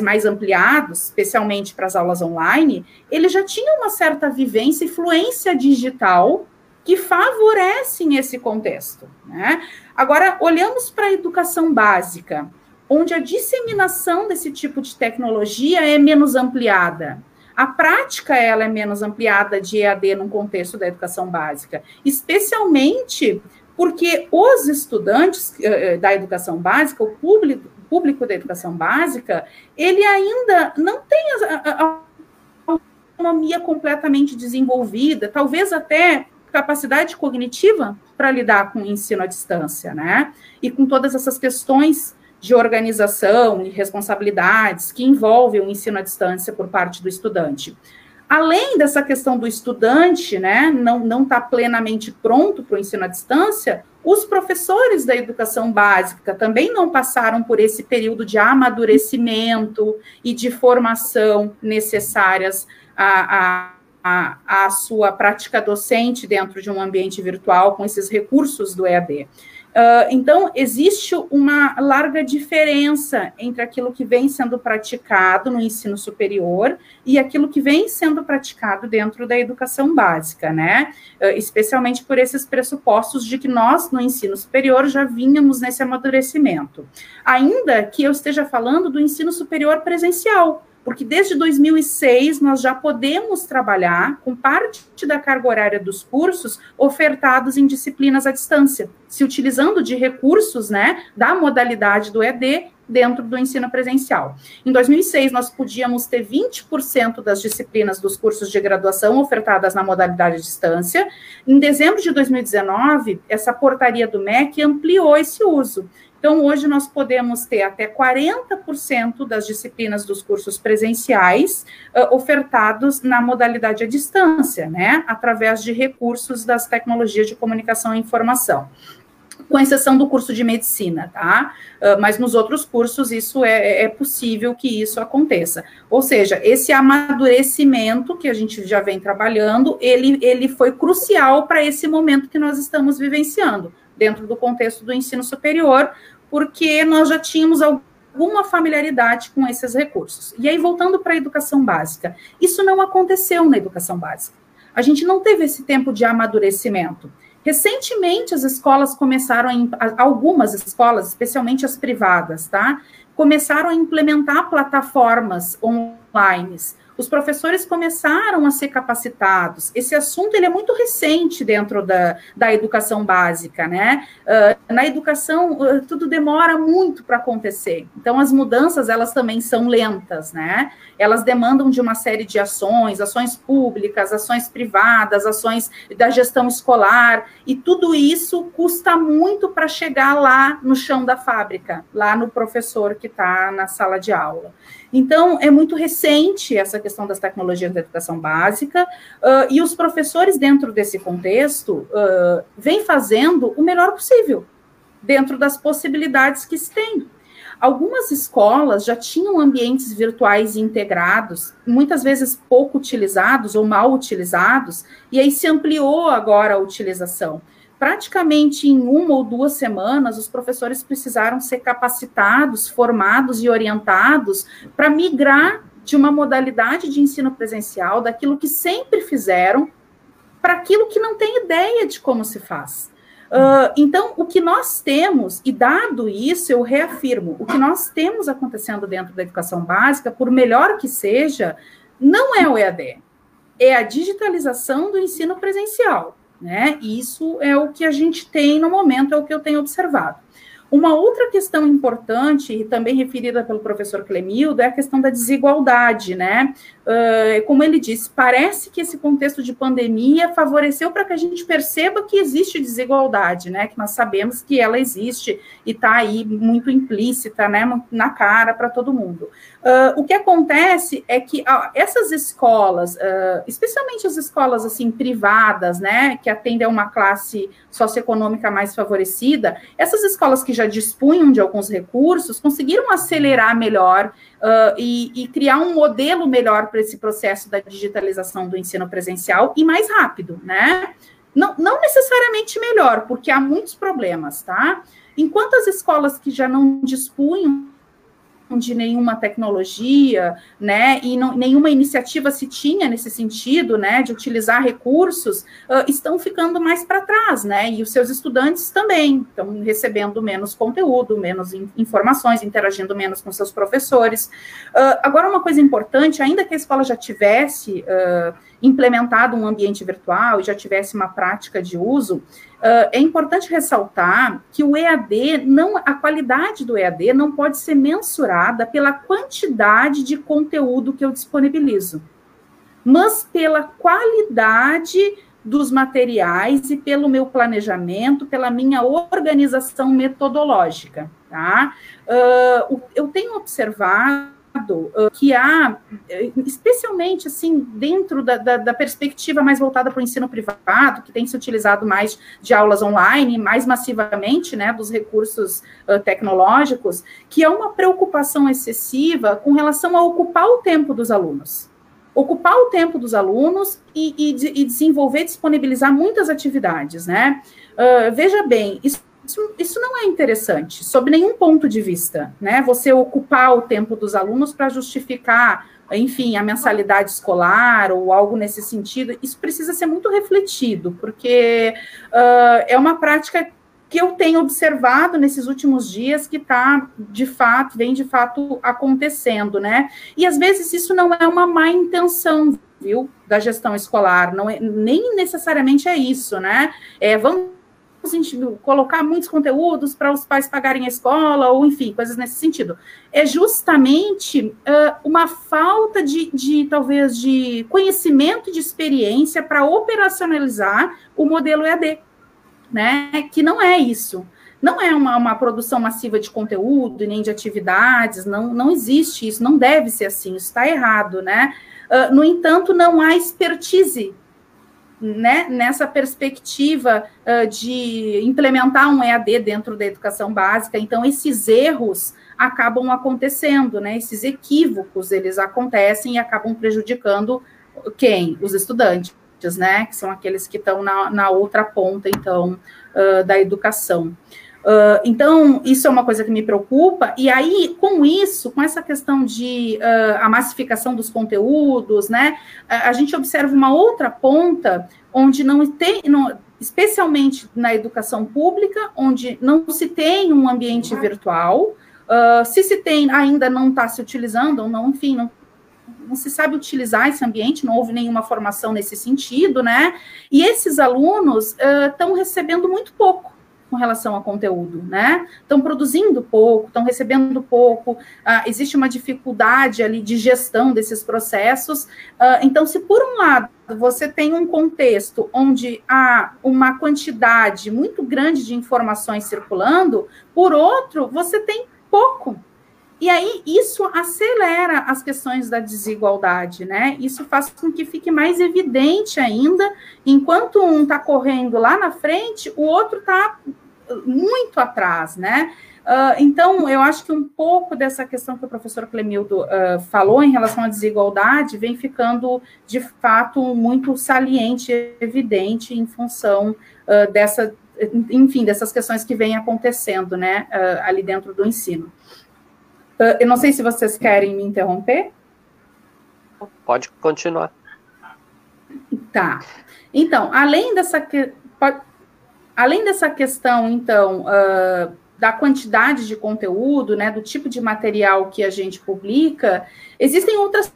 mais ampliados, especialmente para as aulas online, eles já tinham uma certa vivência e fluência digital que favorecem esse contexto. Né? Agora, olhamos para a educação básica, onde a disseminação desse tipo de tecnologia é menos ampliada. A prática ela é menos ampliada de EAD no contexto da educação básica, especialmente porque os estudantes eh, eh, da educação básica, o público, público da educação básica, ele ainda não tem a, a autonomia completamente desenvolvida, talvez até capacidade cognitiva para lidar com o ensino à distância, né? E com todas essas questões de organização e responsabilidades que envolvem o ensino à distância por parte do estudante. Além dessa questão do estudante, né, não não está plenamente pronto para o ensino à distância, os professores da educação básica também não passaram por esse período de amadurecimento e de formação necessárias a, a a, a sua prática docente dentro de um ambiente virtual com esses recursos do EAD. Uh, então, existe uma larga diferença entre aquilo que vem sendo praticado no ensino superior e aquilo que vem sendo praticado dentro da educação básica, né? Uh, especialmente por esses pressupostos de que nós, no ensino superior, já vínhamos nesse amadurecimento. Ainda que eu esteja falando do ensino superior presencial, porque desde 2006 nós já podemos trabalhar com parte da carga horária dos cursos ofertados em disciplinas à distância, se utilizando de recursos, né, da modalidade do ED dentro do ensino presencial. Em 2006 nós podíamos ter 20% das disciplinas dos cursos de graduação ofertadas na modalidade distância. Em dezembro de 2019, essa portaria do MEC ampliou esse uso. Então, hoje nós podemos ter até 40% das disciplinas dos cursos presenciais uh, ofertados na modalidade à distância, né, através de recursos das tecnologias de comunicação e informação com exceção do curso de medicina, tá? Mas nos outros cursos isso é, é, possível que isso aconteça. Ou seja, esse amadurecimento que a gente já vem trabalhando, ele, ele foi crucial para esse momento que nós estamos vivenciando, dentro do contexto do ensino superior, porque nós já tínhamos alguma familiaridade com esses recursos. E aí, voltando para a educação básica, isso não aconteceu na educação básica. A gente não teve esse tempo de amadurecimento. Recentemente, as escolas começaram, a, algumas escolas, especialmente as privadas, tá? Começaram a implementar plataformas online os professores começaram a ser capacitados. Esse assunto ele é muito recente dentro da, da educação básica, né? Uh, na educação, uh, tudo demora muito para acontecer. Então, as mudanças, elas também são lentas, né? Elas demandam de uma série de ações, ações públicas, ações privadas, ações da gestão escolar, e tudo isso custa muito para chegar lá no chão da fábrica, lá no professor que está na sala de aula. Então, é muito recente essa questão das tecnologias da educação básica, uh, e os professores, dentro desse contexto, uh, vêm fazendo o melhor possível, dentro das possibilidades que se tem. Algumas escolas já tinham ambientes virtuais integrados, muitas vezes pouco utilizados ou mal utilizados, e aí se ampliou agora a utilização praticamente em uma ou duas semanas, os professores precisaram ser capacitados, formados e orientados para migrar de uma modalidade de ensino presencial, daquilo que sempre fizeram, para aquilo que não tem ideia de como se faz. Uh, então, o que nós temos, e dado isso, eu reafirmo, o que nós temos acontecendo dentro da educação básica, por melhor que seja, não é o EAD, é a digitalização do ensino presencial né? Isso é o que a gente tem no momento, é o que eu tenho observado. Uma outra questão importante, e também referida pelo professor Clemildo, é a questão da desigualdade, né? Uh, como ele disse, parece que esse contexto de pandemia favoreceu para que a gente perceba que existe desigualdade, né? Que nós sabemos que ela existe e está aí muito implícita, né? Na cara para todo mundo. Uh, o que acontece é que uh, essas escolas, uh, especialmente as escolas assim privadas, né, que atendem a uma classe socioeconômica mais favorecida, essas escolas que já dispunham de alguns recursos conseguiram acelerar melhor e, e criar um modelo melhor para esse processo da digitalização do ensino presencial e mais rápido, né? Não, não necessariamente melhor, porque há muitos problemas, tá? Enquanto as escolas que já não dispunham de nenhuma tecnologia, né, e não, nenhuma iniciativa se tinha nesse sentido, né, de utilizar recursos, uh, estão ficando mais para trás, né, e os seus estudantes também estão recebendo menos conteúdo, menos in, informações, interagindo menos com seus professores. Uh, agora, uma coisa importante, ainda que a escola já tivesse uh, implementado um ambiente virtual e já tivesse uma prática de uso, Uh, é importante ressaltar que o EAD não, a qualidade do EAD não pode ser mensurada pela quantidade de conteúdo que eu disponibilizo, mas pela qualidade dos materiais e pelo meu planejamento, pela minha organização metodológica, tá? Uh, eu tenho observado que há, especialmente assim, dentro da, da, da perspectiva mais voltada para o ensino privado, que tem se utilizado mais de aulas online, mais massivamente, né, dos recursos uh, tecnológicos, que há uma preocupação excessiva com relação a ocupar o tempo dos alunos. Ocupar o tempo dos alunos e, e, e desenvolver, disponibilizar muitas atividades, né? Uh, veja bem, isso isso, isso não é interessante, sob nenhum ponto de vista, né? Você ocupar o tempo dos alunos para justificar, enfim, a mensalidade escolar ou algo nesse sentido, isso precisa ser muito refletido, porque uh, é uma prática que eu tenho observado nesses últimos dias que está, de fato, vem de fato acontecendo, né? E às vezes isso não é uma má intenção, viu, da gestão escolar, não é, nem necessariamente é isso, né? É, vamos colocar muitos conteúdos para os pais pagarem a escola, ou enfim, coisas nesse sentido. É justamente uh, uma falta de, de, talvez, de conhecimento, de experiência para operacionalizar o modelo EAD, né? Que não é isso. não é uma, uma produção massiva de conteúdo nem de atividades, não, não existe isso, não deve ser assim, isso está errado, né? Uh, no entanto, não há expertise né, nessa perspectiva uh, de implementar um EAD dentro da educação básica. Então, esses erros acabam acontecendo, né? Esses equívocos, eles acontecem e acabam prejudicando quem? Os estudantes, né? Que são aqueles que estão na, na outra ponta, então, uh, da educação. Uh, então, isso é uma coisa que me preocupa, e aí, com isso, com essa questão de uh, a massificação dos conteúdos, né, a, gente observa uma outra ponta onde não tem, não, especialmente na educação pública, onde não se tem um ambiente virtual, uh, se se tem, ainda não está se utilizando, ou não, enfim, não, não se sabe utilizar esse ambiente, não houve nenhuma formação nesse sentido, né? E esses alunos estão recebendo muito pouco com relação ao conteúdo, né? Estão produzindo pouco, estão recebendo pouco, uh, existe uma dificuldade ali de gestão desses processos. Uh, então, se por um lado você tem um contexto onde há uma quantidade muito grande de informações circulando, por outro, você tem pouco e aí isso acelera as questões da desigualdade, né? Isso faz com que fique mais evidente ainda, enquanto um está correndo lá na frente, o outro está muito atrás, né? Uh, então, eu acho que um pouco dessa questão que o professor Clemildo uh, falou em relação à desigualdade vem ficando, de fato, muito saliente, evidente, em função uh, dessa, enfim, dessas questões que vêm acontecendo, né, ali dentro do ensino. Eu não sei se vocês querem me interromper. Pode continuar. Tá. Então, além dessa, que, pode, além dessa questão, então, uh, da quantidade de conteúdo, né, do tipo de material que a gente publica, existem outras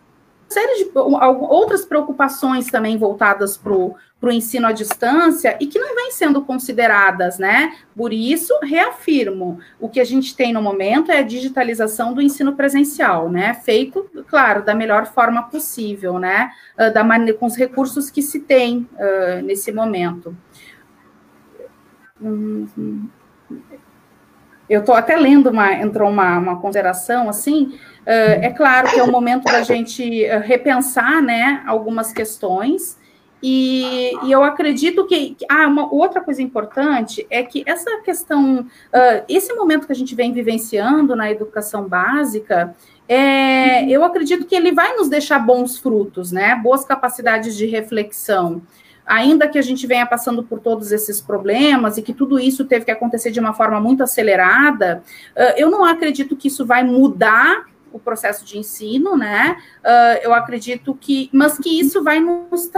série de outras preocupações também voltadas para o ensino à distância e que não vêm sendo consideradas, né? Por isso, reafirmo, o que a gente tem no momento é a digitalização do ensino presencial, né? Feito, claro, da melhor forma possível, né? Uh, da maneira, com os recursos que se tem uh, nesse momento. Eu estou até lendo uma, entrou uma, uma consideração assim, Uh, é claro que é o momento da gente uh, repensar né, algumas questões, e, e, eu acredito que. Ah, uma outra coisa importante é que essa questão, uh, esse momento que a gente vem vivenciando na educação básica, é, eu acredito que ele vai nos deixar bons frutos, né? Boas capacidades de reflexão ainda que a gente venha passando por todos esses problemas e que tudo isso teve que acontecer de uma forma muito acelerada, eu não acredito que isso vai mudar o processo de ensino, né? Uh, eu acredito que, mas que isso vai nos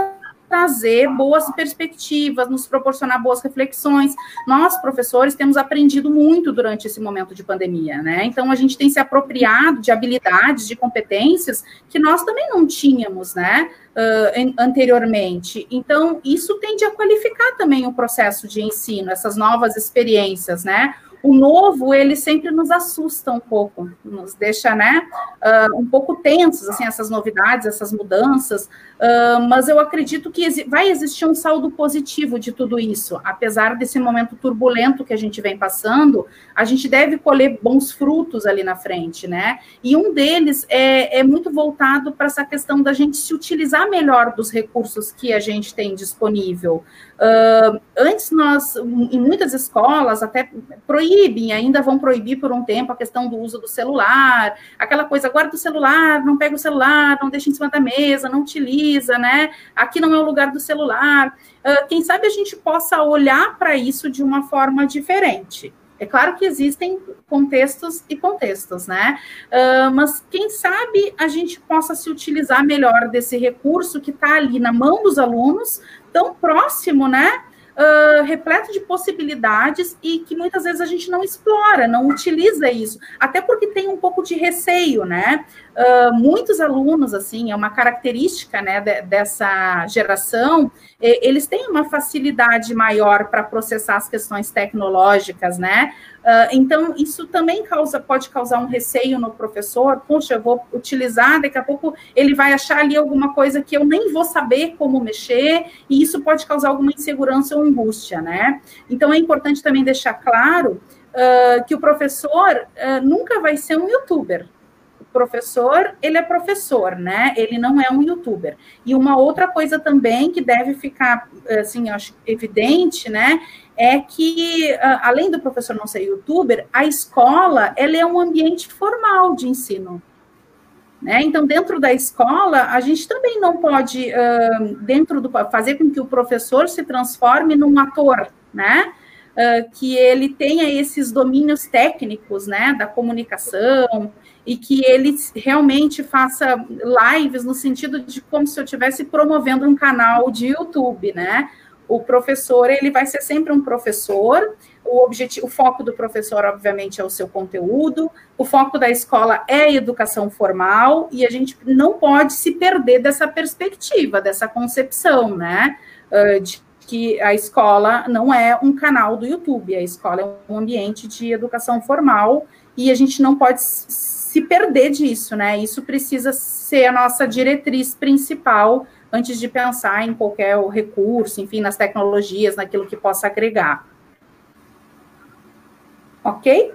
trazer boas perspectivas, nos proporcionar boas reflexões. Nós, professores, temos aprendido muito durante esse momento de pandemia, né? Então, a gente tem se apropriado de habilidades, de competências que nós também não tínhamos, né? Uh, anteriormente. Então, isso tende a qualificar também o processo de ensino, essas novas experiências, né? o novo, ele sempre nos assusta um pouco, nos deixa, né, uh, um pouco tensos, assim, essas novidades, essas mudanças, uh, mas eu acredito que vai existir um saldo positivo de tudo isso, apesar desse momento turbulento que a gente vem passando, a gente deve colher bons frutos ali na frente, né, e um deles é, é muito voltado para essa questão da gente se utilizar melhor dos recursos que a gente tem disponível, Uh, antes nós, em muitas escolas, até proíbem, ainda vão proibir por um tempo a questão do uso do celular, aquela coisa, guarda o celular, não pega o celular, não deixa em cima da mesa, não utiliza, né? Aqui não é o lugar do celular. Uh, quem sabe a gente possa olhar para isso de uma forma diferente. É claro que existem contextos e contextos, né? Uh, mas quem sabe a gente possa se utilizar melhor desse recurso que está ali na mão dos alunos, tão próximo, né? Repleto de possibilidades e que muitas vezes a gente não explora, não utiliza isso, até porque tem um pouco de receio, né? Uh, muitos alunos, assim, é uma característica né, de, dessa geração, eles têm uma facilidade maior para processar as questões tecnológicas, né? Uh, então, isso também causa, pode causar um receio no professor, puxa, eu vou utilizar, daqui a pouco ele vai achar ali alguma coisa que eu nem vou saber como mexer, e isso pode causar alguma insegurança ou angústia, né? Então, é importante também deixar claro uh, que o professor uh, nunca vai ser um youtuber. Professor, ele é professor, né? Ele não é um youtuber. E uma outra coisa também que deve ficar, assim, acho evidente, né? É que, uh, além do professor não ser youtuber, a escola, ela é um ambiente formal de ensino. Né? Então, dentro da escola, a gente também não pode, uh, dentro do fazer com que o professor se transforme num ator, né? Uh, que ele tenha esses domínios técnicos, né, da comunicação e que ele realmente faça lives no sentido de como se eu estivesse promovendo um canal de YouTube, né? O professor ele vai ser sempre um professor o objetivo, o foco do professor, obviamente, é o seu conteúdo, o foco da escola é a educação formal, e a gente não pode se perder dessa perspectiva, dessa concepção, né? De que a escola não é um canal do YouTube, a escola é um ambiente de educação formal, e a gente não pode se perder disso, né? Isso precisa ser a nossa diretriz principal antes de pensar em qualquer recurso, enfim, nas tecnologias, naquilo que possa agregar. Ok?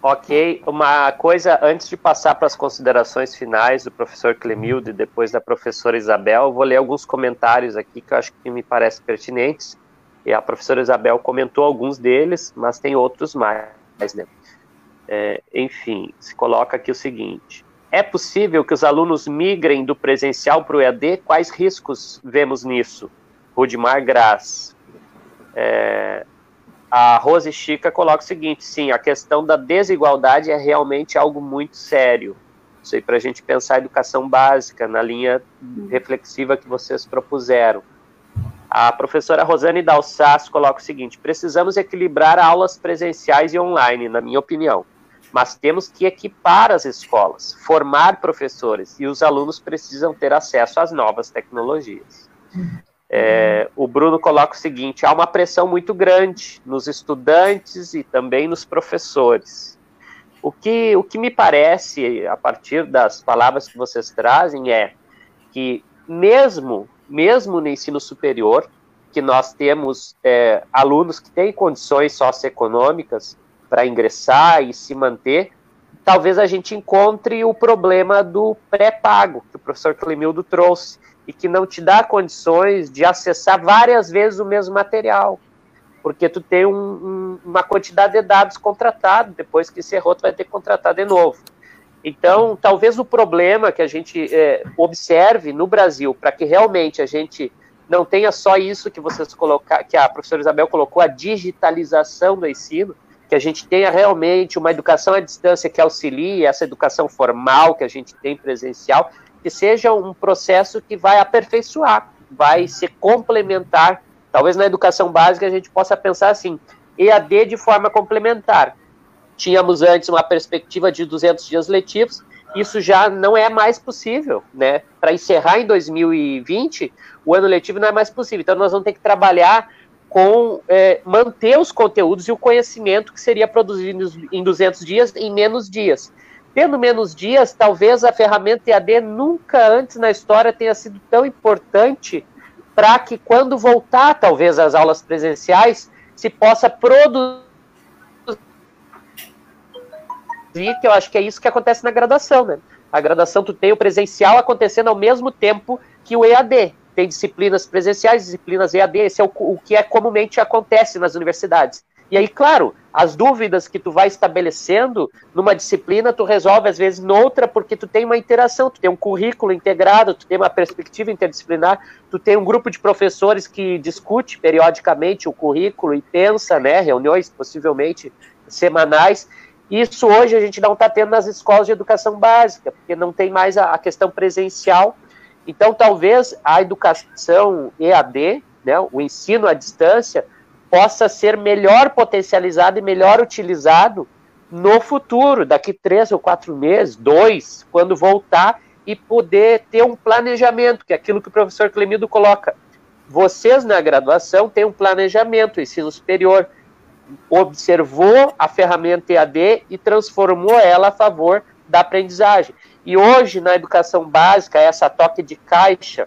Ok. Uma coisa, antes de passar para as considerações finais do professor Clemildo e depois da professora Isabel, eu vou ler alguns comentários aqui que eu acho que me parecem pertinentes. E a professora Isabel comentou alguns deles, mas tem outros mais, né? É, enfim, se coloca aqui o seguinte: é possível que os alunos migrem do presencial para o EAD? Quais riscos vemos nisso? Rudimar Graz. É, a Rose Chica coloca o seguinte: sim, a questão da desigualdade é realmente algo muito sério. Isso aí para a gente pensar a educação básica na linha reflexiva que vocês propuseram. A professora Rosane Dalsas coloca o seguinte: precisamos equilibrar aulas presenciais e online, na minha opinião. Mas temos que equipar as escolas, formar professores e os alunos precisam ter acesso às novas tecnologias. É, o Bruno coloca o seguinte: há uma pressão muito grande nos estudantes e também nos professores. O que, o que me parece, a partir das palavras que vocês trazem, é que mesmo, mesmo no ensino superior, que nós temos é, alunos que têm condições socioeconômicas para ingressar e se manter, talvez a gente encontre o problema do pré-pago, que o professor Clemildo trouxe e que não te dá condições de acessar várias vezes o mesmo material, porque tu tem um, um, uma quantidade de dados contratados, depois que encerrou tu vai ter que contratar de novo. Então, talvez o problema que a gente é, observe no Brasil, para que realmente a gente não tenha só isso que vocês colocar, que a professora Isabel colocou, a digitalização do ensino, que a gente tenha realmente uma educação à distância que auxilie essa educação formal que a gente tem presencial, que seja um processo que vai aperfeiçoar, vai se complementar. Talvez na educação básica a gente possa pensar assim, EAD de forma complementar. Tínhamos antes uma perspectiva de 200 dias letivos, isso já não é mais possível, né? Para encerrar em 2020, o ano letivo não é mais possível. Então, nós vamos ter que trabalhar com é, manter os conteúdos e o conhecimento que seria produzido em 200 dias em menos dias. Tendo menos dias, talvez a ferramenta EAD nunca antes na história tenha sido tão importante para que quando voltar, talvez, às aulas presenciais, se possa produzir, que eu acho que é isso que acontece na graduação, né? A graduação, tu tem o presencial acontecendo ao mesmo tempo que o EAD. Tem disciplinas presenciais, disciplinas EAD, esse é o, o que é comumente acontece nas universidades. E aí, claro, as dúvidas que tu vai estabelecendo numa disciplina, tu resolve às vezes noutra, porque tu tem uma interação, tu tem um currículo integrado, tu tem uma perspectiva interdisciplinar, tu tem um grupo de professores que discute periodicamente o currículo e pensa, né, reuniões possivelmente semanais. Isso hoje a gente não está tendo nas escolas de educação básica, porque não tem mais a, a questão presencial. Então, talvez a educação EAD, né, o ensino à distância, possa ser melhor potencializado e melhor utilizado no futuro, daqui três ou quatro meses, dois, quando voltar e poder ter um planejamento, que é aquilo que o professor Clemido coloca. Vocês na graduação têm um planejamento, ensino superior, observou a ferramenta EAD e transformou ela a favor da aprendizagem. E hoje, na educação básica, essa toque de caixa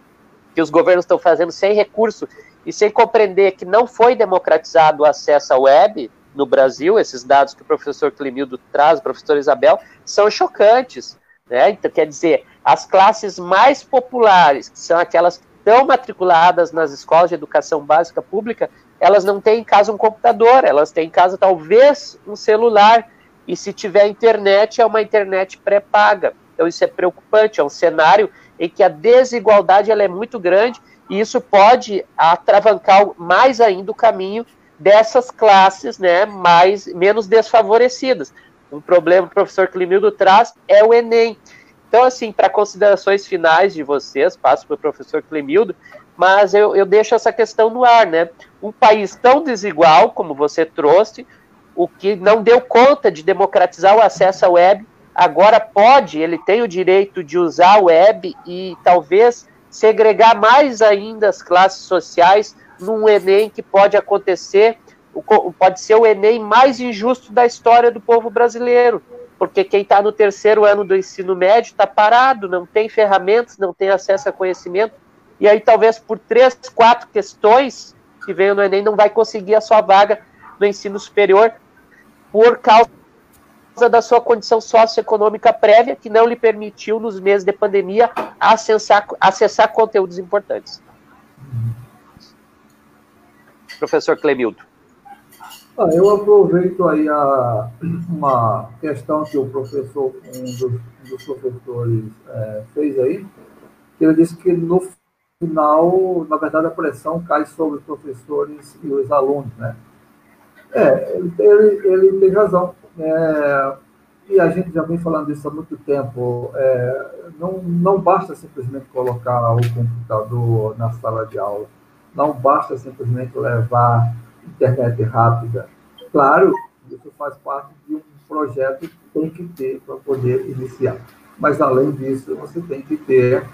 que os governos estão fazendo sem recurso e sem compreender que não foi democratizado o acesso à web, no Brasil, esses dados que o professor Clemildo traz, o professor Isabel, são chocantes. Né? Então, quer dizer, as classes mais populares, que são aquelas que estão matriculadas nas escolas de educação básica pública, elas não têm em casa um computador, elas têm em casa talvez um celular, e se tiver internet, é uma internet pré-paga. Então isso é preocupante, é um cenário em que a desigualdade ela é muito grande, e isso pode atravancar mais ainda o caminho dessas classes né, mais menos desfavorecidas. Um problema que o professor Climildo traz é o Enem. Então, assim, para considerações finais de vocês, passo para o professor Clemildo, mas eu, eu deixo essa questão no ar, né? Um país tão desigual como você trouxe, o que não deu conta de democratizar o acesso à web, agora pode, ele tem o direito de usar a web e talvez segregar mais ainda as classes sociais num Enem que pode acontecer, pode ser o Enem mais injusto da história do povo brasileiro porque quem está no terceiro ano do ensino médio está parado, não tem ferramentas, não tem acesso a conhecimento, e aí talvez por três, quatro questões que venham no Enem não vai conseguir a sua vaga no ensino superior por causa da sua condição socioeconômica prévia, que não lhe permitiu, nos meses de pandemia, acessar, acessar conteúdos importantes. Professor Clemildo. Ah, eu aproveito aí a, uma questão que o professor, um dos, um dos professores é, fez aí, que ele disse que no final, na verdade, a pressão cai sobre os professores e os alunos, né? É, ele, ele, ele tem razão. É, e a gente já vem falando isso há muito tempo. É, não, não basta simplesmente colocar o computador na sala de aula. Não basta simplesmente levar internet rápida. Claro, isso faz parte de um projeto que tem que ter para poder iniciar. Mas, além disso, você tem que ter,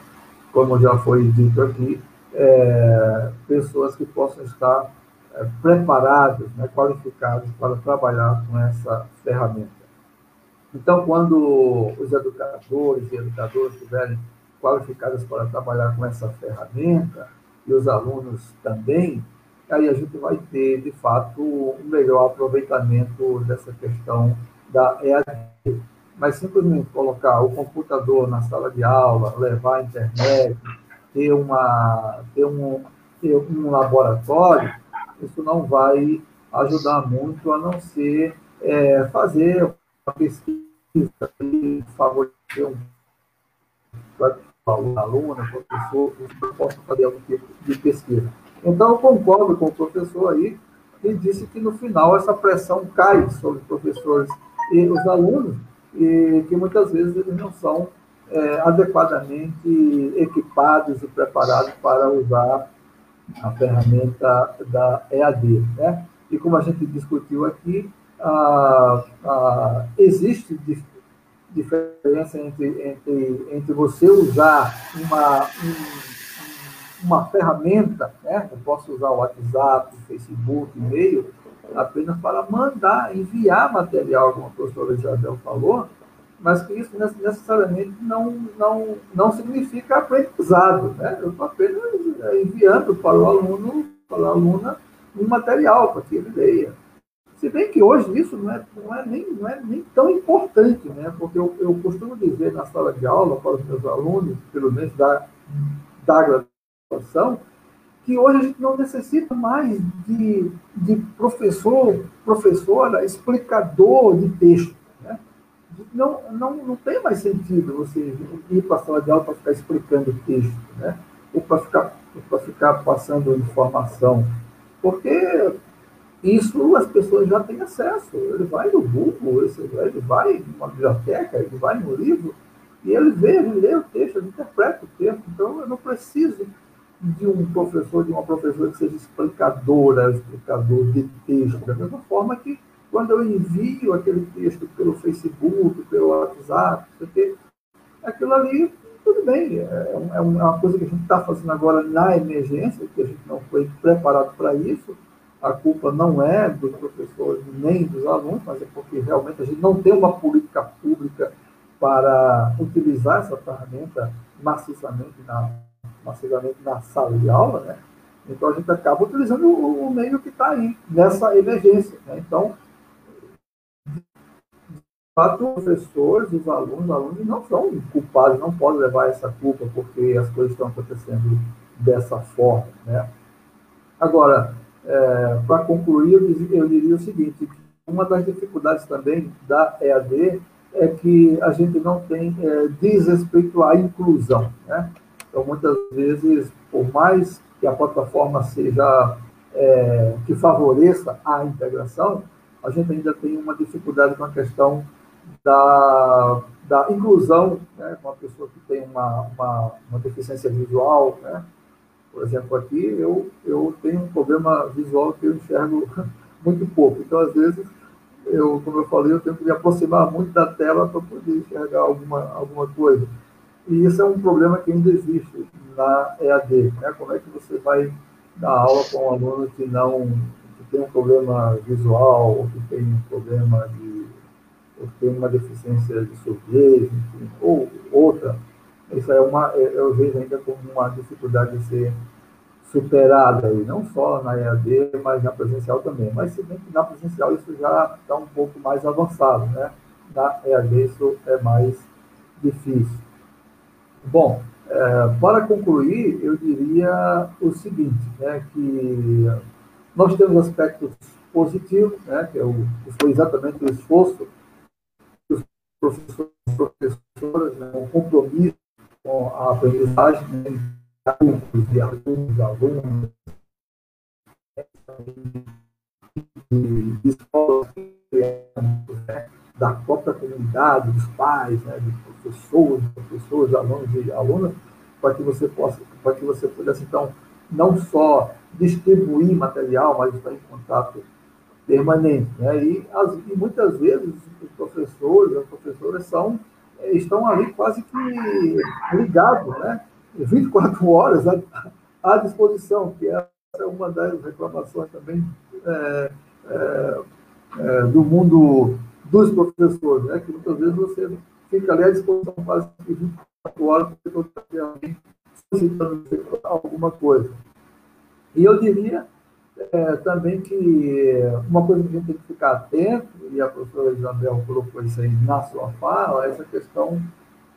como já foi dito aqui, é, pessoas que possam estar é, preparadas, né, qualificadas para trabalhar com essa ferramenta. Então, quando os educadores e educadoras estiverem qualificados para trabalhar com essa ferramenta, e os alunos também, aí a gente vai ter, de fato, um melhor aproveitamento dessa questão da EAD. Mas simplesmente colocar o computador na sala de aula, levar a internet, ter, uma, ter, um, ter um laboratório, isso não vai ajudar muito, a não ser é, fazer uma pesquisa e favorecer um aluno, professor, que possa fazer algum tipo de pesquisa. Então, eu concordo com o professor aí, que disse que no final essa pressão cai sobre os professores e os alunos, e que muitas vezes eles não são é, adequadamente equipados e preparados para usar a ferramenta da EAD. Né? E como a gente discutiu aqui, a, a, existe diferença entre, entre, entre você usar uma, um, uma ferramenta, né? eu posso usar o WhatsApp, o Facebook, e-mail, apenas para mandar, enviar material, como a professora Isabel falou, mas que isso necessariamente não, não, não significa aprendizado. Né? Eu estou apenas é, enviando para o aluno, para a aluna, um material para que ele leia. Se bem que hoje isso não é, não é, nem, não é nem tão importante, né? porque eu, eu costumo dizer na sala de aula para os meus alunos, pelo menos da, da situação que hoje a gente não necessita mais de, de professor, professora, explicador de texto. Não, não, não tem mais sentido você ir para a sala de aula para ficar explicando texto, né? ou para ficar, ficar passando informação, porque isso as pessoas já têm acesso. Ele vai no Google, ele vai numa biblioteca, ele vai no livro, e ele vê, ele lê o texto, ele interpreta o texto. Então, eu não preciso de um professor, de uma professora que seja explicadora, explicador de texto, da mesma forma que quando eu envio aquele texto pelo Facebook, pelo WhatsApp, aquilo ali, tudo bem, é, é, é uma coisa que a gente está fazendo agora na emergência, que a gente não foi preparado para isso, a culpa não é dos professores nem dos alunos, mas é porque realmente a gente não tem uma política pública para utilizar essa ferramenta maciçamente na massivamente na sala de aula, né? Então a gente acaba utilizando o, o meio que está aí, nessa emergência. Né? Então, fato, os professores, os alunos, os alunos não são culpados, não podem levar essa culpa porque as coisas estão acontecendo dessa forma, né? Agora, é, para concluir, eu diria, o seguinte, uma das dificuldades também da EAD é que a gente não tem, é, diz respeito à inclusão, né? Então, muitas vezes, por mais que a plataforma seja, é, que favoreça a integração, a gente ainda tem uma dificuldade com a questão da, da inclusão, né? Uma pessoa que tem uma, uma, uma deficiência visual, né? Por exemplo, aqui eu, eu tenho um problema visual que eu enxergo muito pouco. Então, às vezes, eu, como eu falei, eu tenho que me aproximar muito da tela para poder enxergar alguma, alguma coisa. E isso é um problema que ainda existe na EAD. Né? Como é que você vai dar aula com um aluno que não que tem um problema visual, ou que tem um problema de. Que tem uma deficiência de surdez, enfim, ou outra. Isso é uma, eu vejo ainda como uma dificuldade de ser superada aí, não só na EAD, mas na presencial também. Mas se bem que na presencial isso já está um pouco mais avançado, né? Na EAD isso é mais difícil. Bom, é, para concluir, eu diria o seguinte, né, que nós temos aspectos positivos, né, que, é o, que foi exatamente o esforço professores e professoras, né, o compromisso com a aprendizagem, né, adultos e alunos, alunos, de escolas, né, da própria comunidade, dos pais, né, de professores, professores, alunos e alunas, para que você possa, para que você pudesse então não só distribuir material, mas estar em contato permanente, né? E, as, e muitas vezes os professores, as professoras são estão ali quase que ligados, né? 24 horas à, à disposição, que é uma das reclamações também é, é, é, do mundo dos professores, né? que muitas vezes você fica ali à disposição quase 24 horas para você alguém solicitando alguma coisa. E eu diria é, também que uma coisa que a gente tem que ficar atento, e a professora Isabel colocou isso aí na sua fala, é essa questão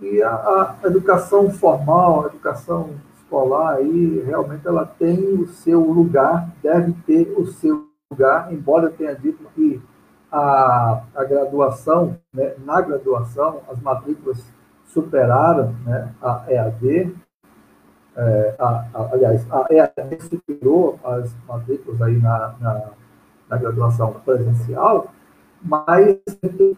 e a, a, educação formal, a educação escolar, aí, realmente ela tem o seu lugar, deve ter o seu lugar, embora eu tenha dito que a, a graduação, né, na graduação, as matrículas superaram né, a EAD, é, a, a, aliás, a EAD superou as matrículas aí na, na, na graduação presencial, mas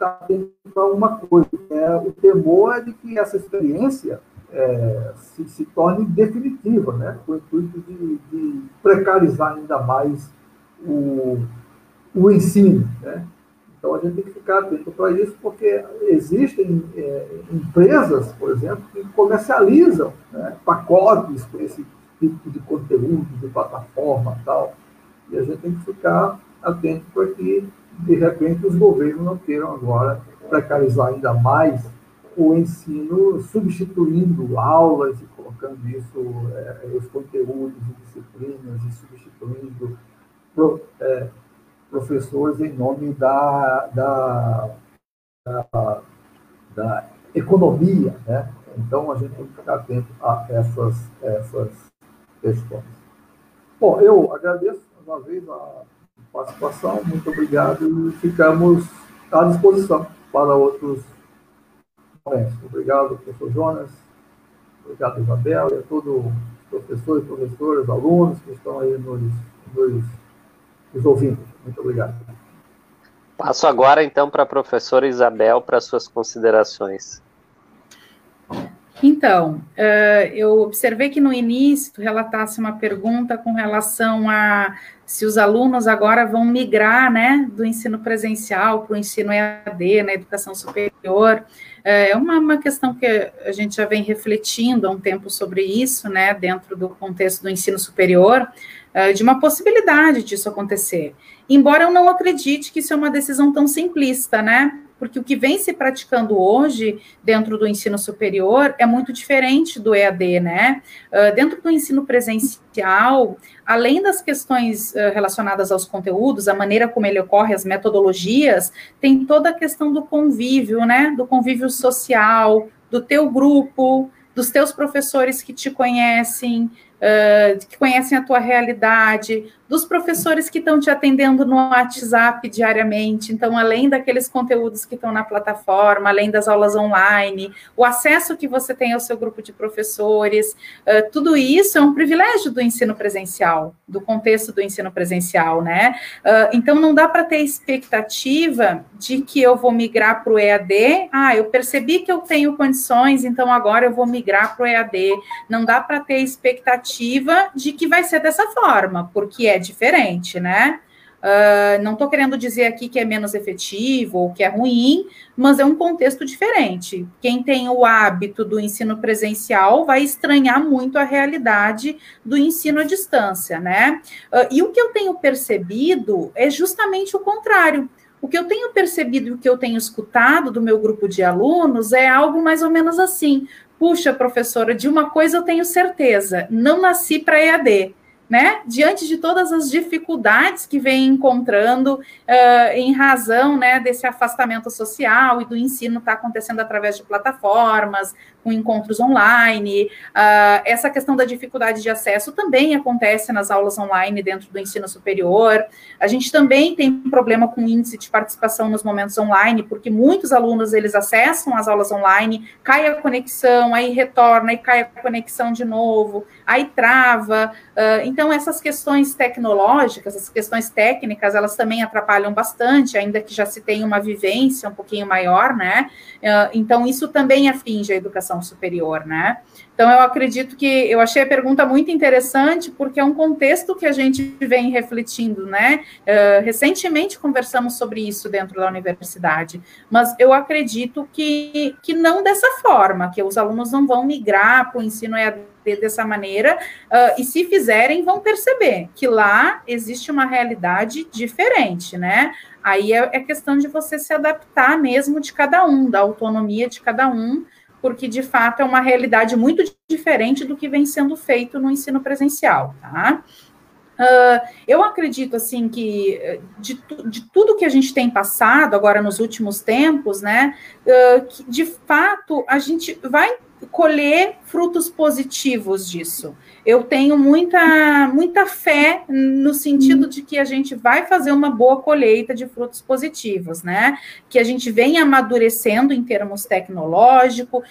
atento para uma coisa, né? o temor é de que essa experiência é, se, se, torne definitiva, né? com o intuito de, de precarizar ainda mais o, o ensino. Né? Então, a gente tem que ficar atento para isso, porque existem é, empresas, por exemplo, que comercializam né, pacotes com esse tipo de conteúdo, de plataforma tal. E a gente tem que ficar atento para que de repente os governos não queiram agora precarizar ainda mais o ensino, substituindo aulas e colocando isso, é, os conteúdos e disciplinas, e substituindo pro, é, professores em nome da, da, da, da, economia. Né? Então, a gente tem que ficar atento a essas, essas questões. Bom, eu agradeço mais uma vez a participação, muito obrigado e ficamos à disposição para outros momentos. Obrigado, professor Jonas, obrigado, Isabel, e a todos os professores, professoras, alunos que estão aí nos, nos, nos ouvindo. Muito obrigado. Passo agora, então, para a professora Isabel para suas considerações. Então, uh, eu observei que no início tu relatasse uma pergunta com relação a se os alunos agora vão migrar, né, do ensino presencial para o ensino EAD, na educação superior. É uma, uma questão que a gente já vem refletindo há um tempo sobre isso, né, dentro do contexto do ensino superior, uh, de uma possibilidade disso acontecer. Embora eu não acredite que isso é uma decisão tão simplista, né, porque o que vem se praticando hoje dentro do ensino superior é muito diferente do EAD, né? Uh, dentro do ensino presencial, além das questões uh, relacionadas aos conteúdos, a maneira como ele ocorre, as metodologias, tem toda a questão do convívio, né? Do convívio social, do teu grupo, dos teus professores que te conhecem, uh, que conhecem a tua realidade, dos professores que estão te atendendo no WhatsApp diariamente. Então, além daqueles conteúdos que estão na plataforma, além das aulas online, o acesso que você tem ao seu grupo de professores, uh, tudo isso é um privilégio do ensino presencial, do contexto do ensino presencial, né? Uh, então, não dá para ter expectativa de que eu vou migrar para o EAD. Ah, eu percebi que eu tenho condições, então agora eu vou migrar para o EAD. Não dá para ter expectativa de que vai ser dessa forma, porque é diferente, né? Uh, não estou querendo dizer aqui que é menos efetivo ou que é ruim, mas é um contexto diferente. Quem tem o hábito do ensino presencial vai estranhar muito a realidade do ensino à distância, né? Uh, e o que eu tenho percebido é justamente o contrário. O que eu tenho percebido e o que eu tenho escutado do meu grupo de alunos é algo mais ou menos assim. Puxa, professora, de uma coisa eu tenho certeza, não nasci para EAD né, diante de todas as dificuldades que vem encontrando uh, em razão né, desse afastamento social e do ensino estar tá acontecendo através de plataformas, com encontros online. Uh, essa questão da dificuldade de acesso também acontece nas aulas online dentro do ensino superior. A gente também tem problema com índice de participação nos momentos online, porque muitos alunos eles acessam as aulas online, cai a conexão, aí retorna, e cai a conexão de novo, aí trava. Uh, então, essas questões tecnológicas, essas questões técnicas, elas também atrapalham bastante, ainda que já se tenha uma vivência um pouquinho maior, né? Uh, então, isso também aflige a educação superior, né? Então, eu acredito que eu achei a pergunta muito interessante, porque é um contexto que a gente vem refletindo, né? Uh, recentemente conversamos sobre isso dentro da universidade, mas eu acredito que, que não dessa forma, que os alunos não vão migrar para o ensino EAD dessa maneira, uh, e se fizerem, vão perceber que lá existe uma realidade diferente, né? Aí é, é questão de você se adaptar mesmo de cada um, da autonomia de cada um, porque de fato é uma realidade muito diferente do que vem sendo feito no ensino presencial, tá? Uh, eu acredito assim que eh, de, de, tudo que a gente tem passado agora nos últimos tempos, né, uh, de fato a gente vai colher frutos positivos disso. Eu tenho muita, muita fé no sentido de que a gente vai fazer uma boa colheita de frutos positivos, né? Que a gente vem amadurecendo em termos tecnológicos,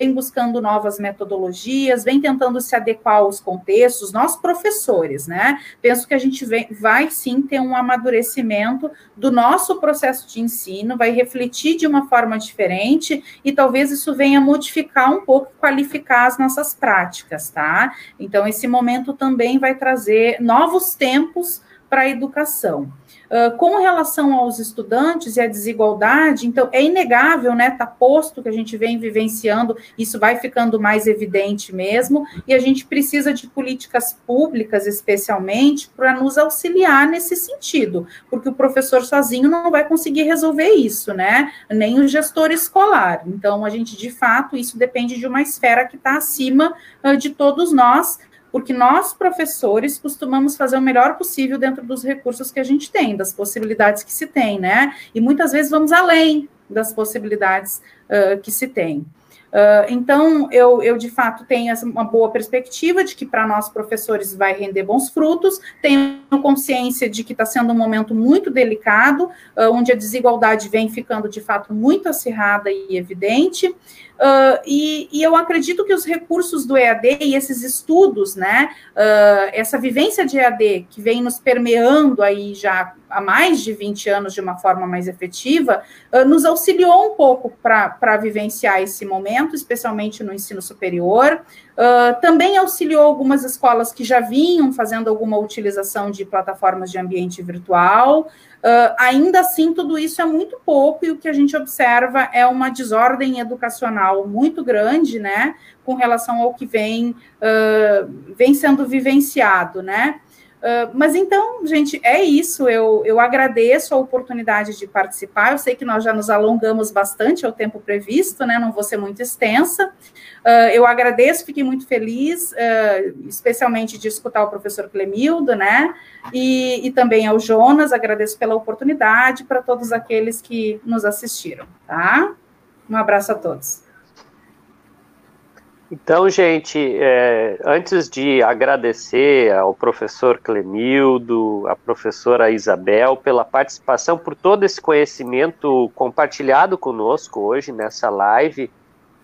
vem buscando novas metodologias, vem tentando se adequar aos contextos, nós professores, né? Penso que a gente vem, vai sim ter um amadurecimento do nosso processo de ensino, vai refletir de uma forma diferente e talvez isso venha modificar um pouco, qualificar as nossas práticas, tá? Então, esse momento também vai trazer novos tempos para a educação. Uh, com relação aos estudantes e a desigualdade, então é inegável, né? Está posto que a gente vem vivenciando, isso vai ficando mais evidente mesmo, e a gente precisa de políticas públicas, especialmente, para nos auxiliar nesse sentido, porque o professor sozinho não vai conseguir resolver isso, né? Nem o gestor escolar. Então, a gente, de fato, isso depende de uma esfera que está acima uh, de todos nós, porque nós, professores, costumamos fazer o melhor possível dentro dos recursos que a gente tem, das possibilidades que se tem, né? E muitas vezes vamos além das possibilidades uh, que se tem. Uh, então, eu, eu, de fato tenho uma boa perspectiva de que para nós professores vai render bons frutos, tenho consciência de que está sendo um momento muito delicado, uh, onde a desigualdade vem ficando de fato muito acirrada e evidente, Uh, e, e, eu acredito que os recursos do EAD e esses estudos, né, uh, essa vivência de EAD que vem nos permeando aí já há mais de 20 anos de uma forma mais efetiva, uh, nos auxiliou um pouco para vivenciar esse momento, especialmente no ensino superior. Também auxiliou algumas escolas que já vinham fazendo alguma utilização de plataformas de ambiente virtual. Uh, ainda assim, tudo isso é muito pouco, e o que a gente observa é uma desordem educacional muito grande, né, com relação ao que vem, uh, vem sendo vivenciado, né. Uh, mas então, gente, é isso. Eu, eu agradeço a oportunidade de participar. Eu sei que nós já nos alongamos bastante ao tempo previsto, né? Não vou ser muito extensa. Uh, eu agradeço, fiquei muito feliz, uh, especialmente de escutar o professor Clemildo, né? E, e também ao Jonas, agradeço pela oportunidade para todos aqueles que nos assistiram, tá? Um abraço a todos. Então, gente, é, antes de agradecer ao professor Clemildo, à professora Isabel pela participação, por todo esse conhecimento compartilhado conosco hoje nessa live,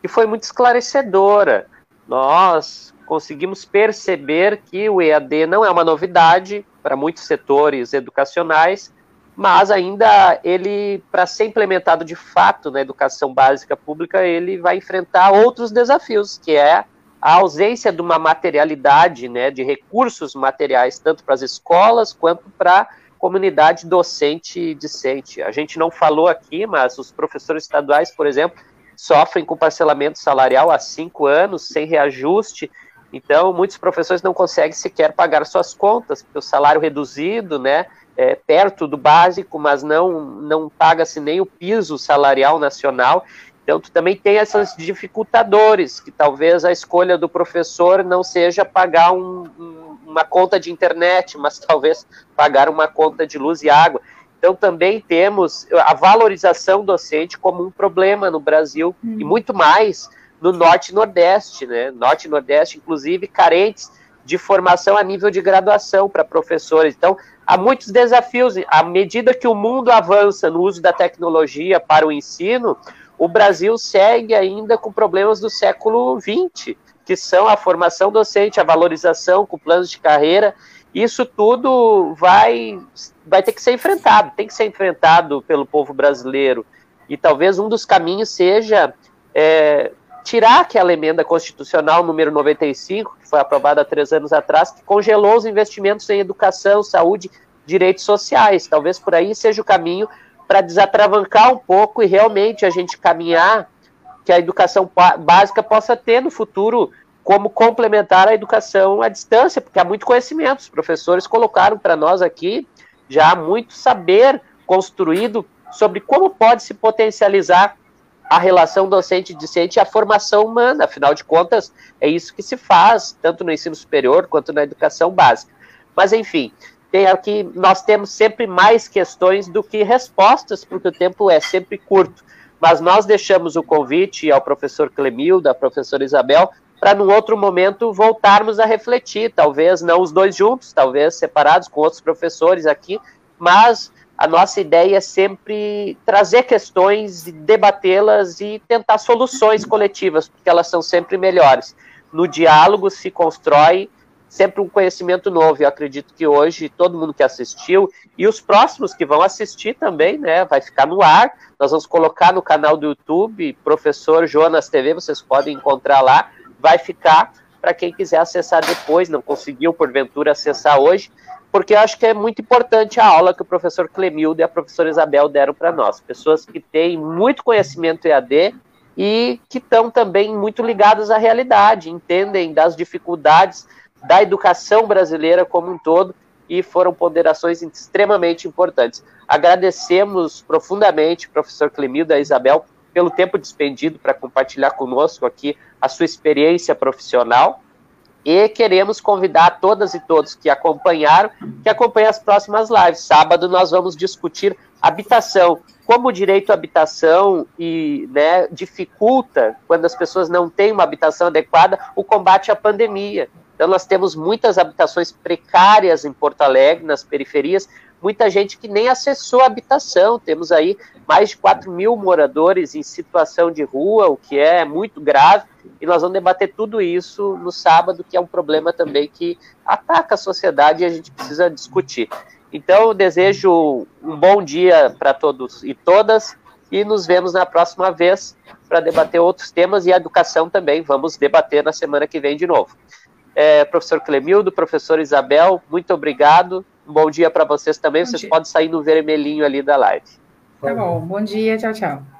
que foi muito esclarecedora. Nós conseguimos perceber que o EAD não é uma novidade para muitos setores educacionais, mas ainda ele, para ser implementado de fato na educação básica pública, ele vai enfrentar outros desafios, que é a ausência de uma materialidade, né, de recursos materiais, tanto para as escolas quanto para a comunidade docente e discente. A gente não falou aqui, mas os professores estaduais, por exemplo, sofrem com parcelamento salarial há cinco anos, sem reajuste, então muitos professores não conseguem sequer pagar suas contas, porque o salário reduzido, né, é, perto do básico, mas não, não paga-se nem o piso salarial nacional. Então, tu também tem esses dificultadores, que talvez a escolha do professor não seja pagar um, um, uma conta de internet, mas talvez pagar uma conta de luz e água. Então, também temos a valorização docente como um problema no Brasil, hum. e muito mais no Norte e Nordeste, né? Norte e Nordeste, inclusive, carentes de formação a nível de graduação para professores. Então, há muitos desafios. À medida que o mundo avança no uso da tecnologia para o ensino, o Brasil segue ainda com problemas do século XX, que são a formação docente, a valorização com planos de carreira. Isso tudo vai, vai ter que ser enfrentado, tem que ser enfrentado pelo povo brasileiro. E talvez um dos caminhos seja é, tirar aquela emenda constitucional número 95, que foi aprovada há três anos atrás, que congelou os investimentos em educação, saúde, direitos sociais. Talvez por aí seja o caminho para desatravancar um pouco e realmente a gente caminhar que a educação básica possa ter no futuro como complementar a educação à distância, porque há muito conhecimento. Os professores colocaram para nós aqui já há muito saber construído sobre como pode se potencializar a relação docente-discente e a formação humana. Afinal de contas, é isso que se faz, tanto no ensino superior quanto na educação básica. Mas, enfim, tem aqui, nós temos sempre mais questões do que respostas, porque o tempo é sempre curto. Mas nós deixamos o convite ao professor Clemilda, à professora Isabel, para num outro momento voltarmos a refletir, talvez não os dois juntos, talvez separados com outros professores aqui, mas a nossa ideia é sempre trazer questões, debatê-las e tentar soluções coletivas, porque elas são sempre melhores. No diálogo se constrói sempre um conhecimento novo. Eu acredito que hoje todo mundo que assistiu e os próximos que vão assistir também, né, vai ficar no ar. Nós vamos colocar no canal do YouTube, Professor Jonas TV, vocês podem encontrar lá. Vai ficar para quem quiser acessar depois, não conseguiu porventura acessar hoje porque eu acho que é muito importante a aula que o professor Clemildo e a professora Isabel deram para nós. Pessoas que têm muito conhecimento EAD e que estão também muito ligadas à realidade, entendem das dificuldades da educação brasileira como um todo e foram ponderações extremamente importantes. Agradecemos profundamente, professor Clemildo e Isabel, pelo tempo despendido para compartilhar conosco aqui a sua experiência profissional e queremos convidar todas e todos que acompanharam, que acompanhem as próximas lives. Sábado nós vamos discutir habitação, como o direito à habitação e né, dificulta, quando as pessoas não têm uma habitação adequada, o combate à pandemia. Então nós temos muitas habitações precárias em Porto Alegre, nas periferias, muita gente que nem acessou a habitação. Temos aí mais de 4 mil moradores em situação de rua, o que é muito grave, e nós vamos debater tudo isso no sábado, que é um problema também que ataca a sociedade e a gente precisa discutir. Então, eu desejo um bom dia para todos e todas, e nos vemos na próxima vez para debater outros temas e a educação também. Vamos debater na semana que vem de novo. É, professor Clemildo, professor Isabel, muito obrigado. Um bom dia para vocês também. Bom vocês dia. podem sair no vermelhinho ali da live. Tá bom. Bom dia. Tchau, tchau.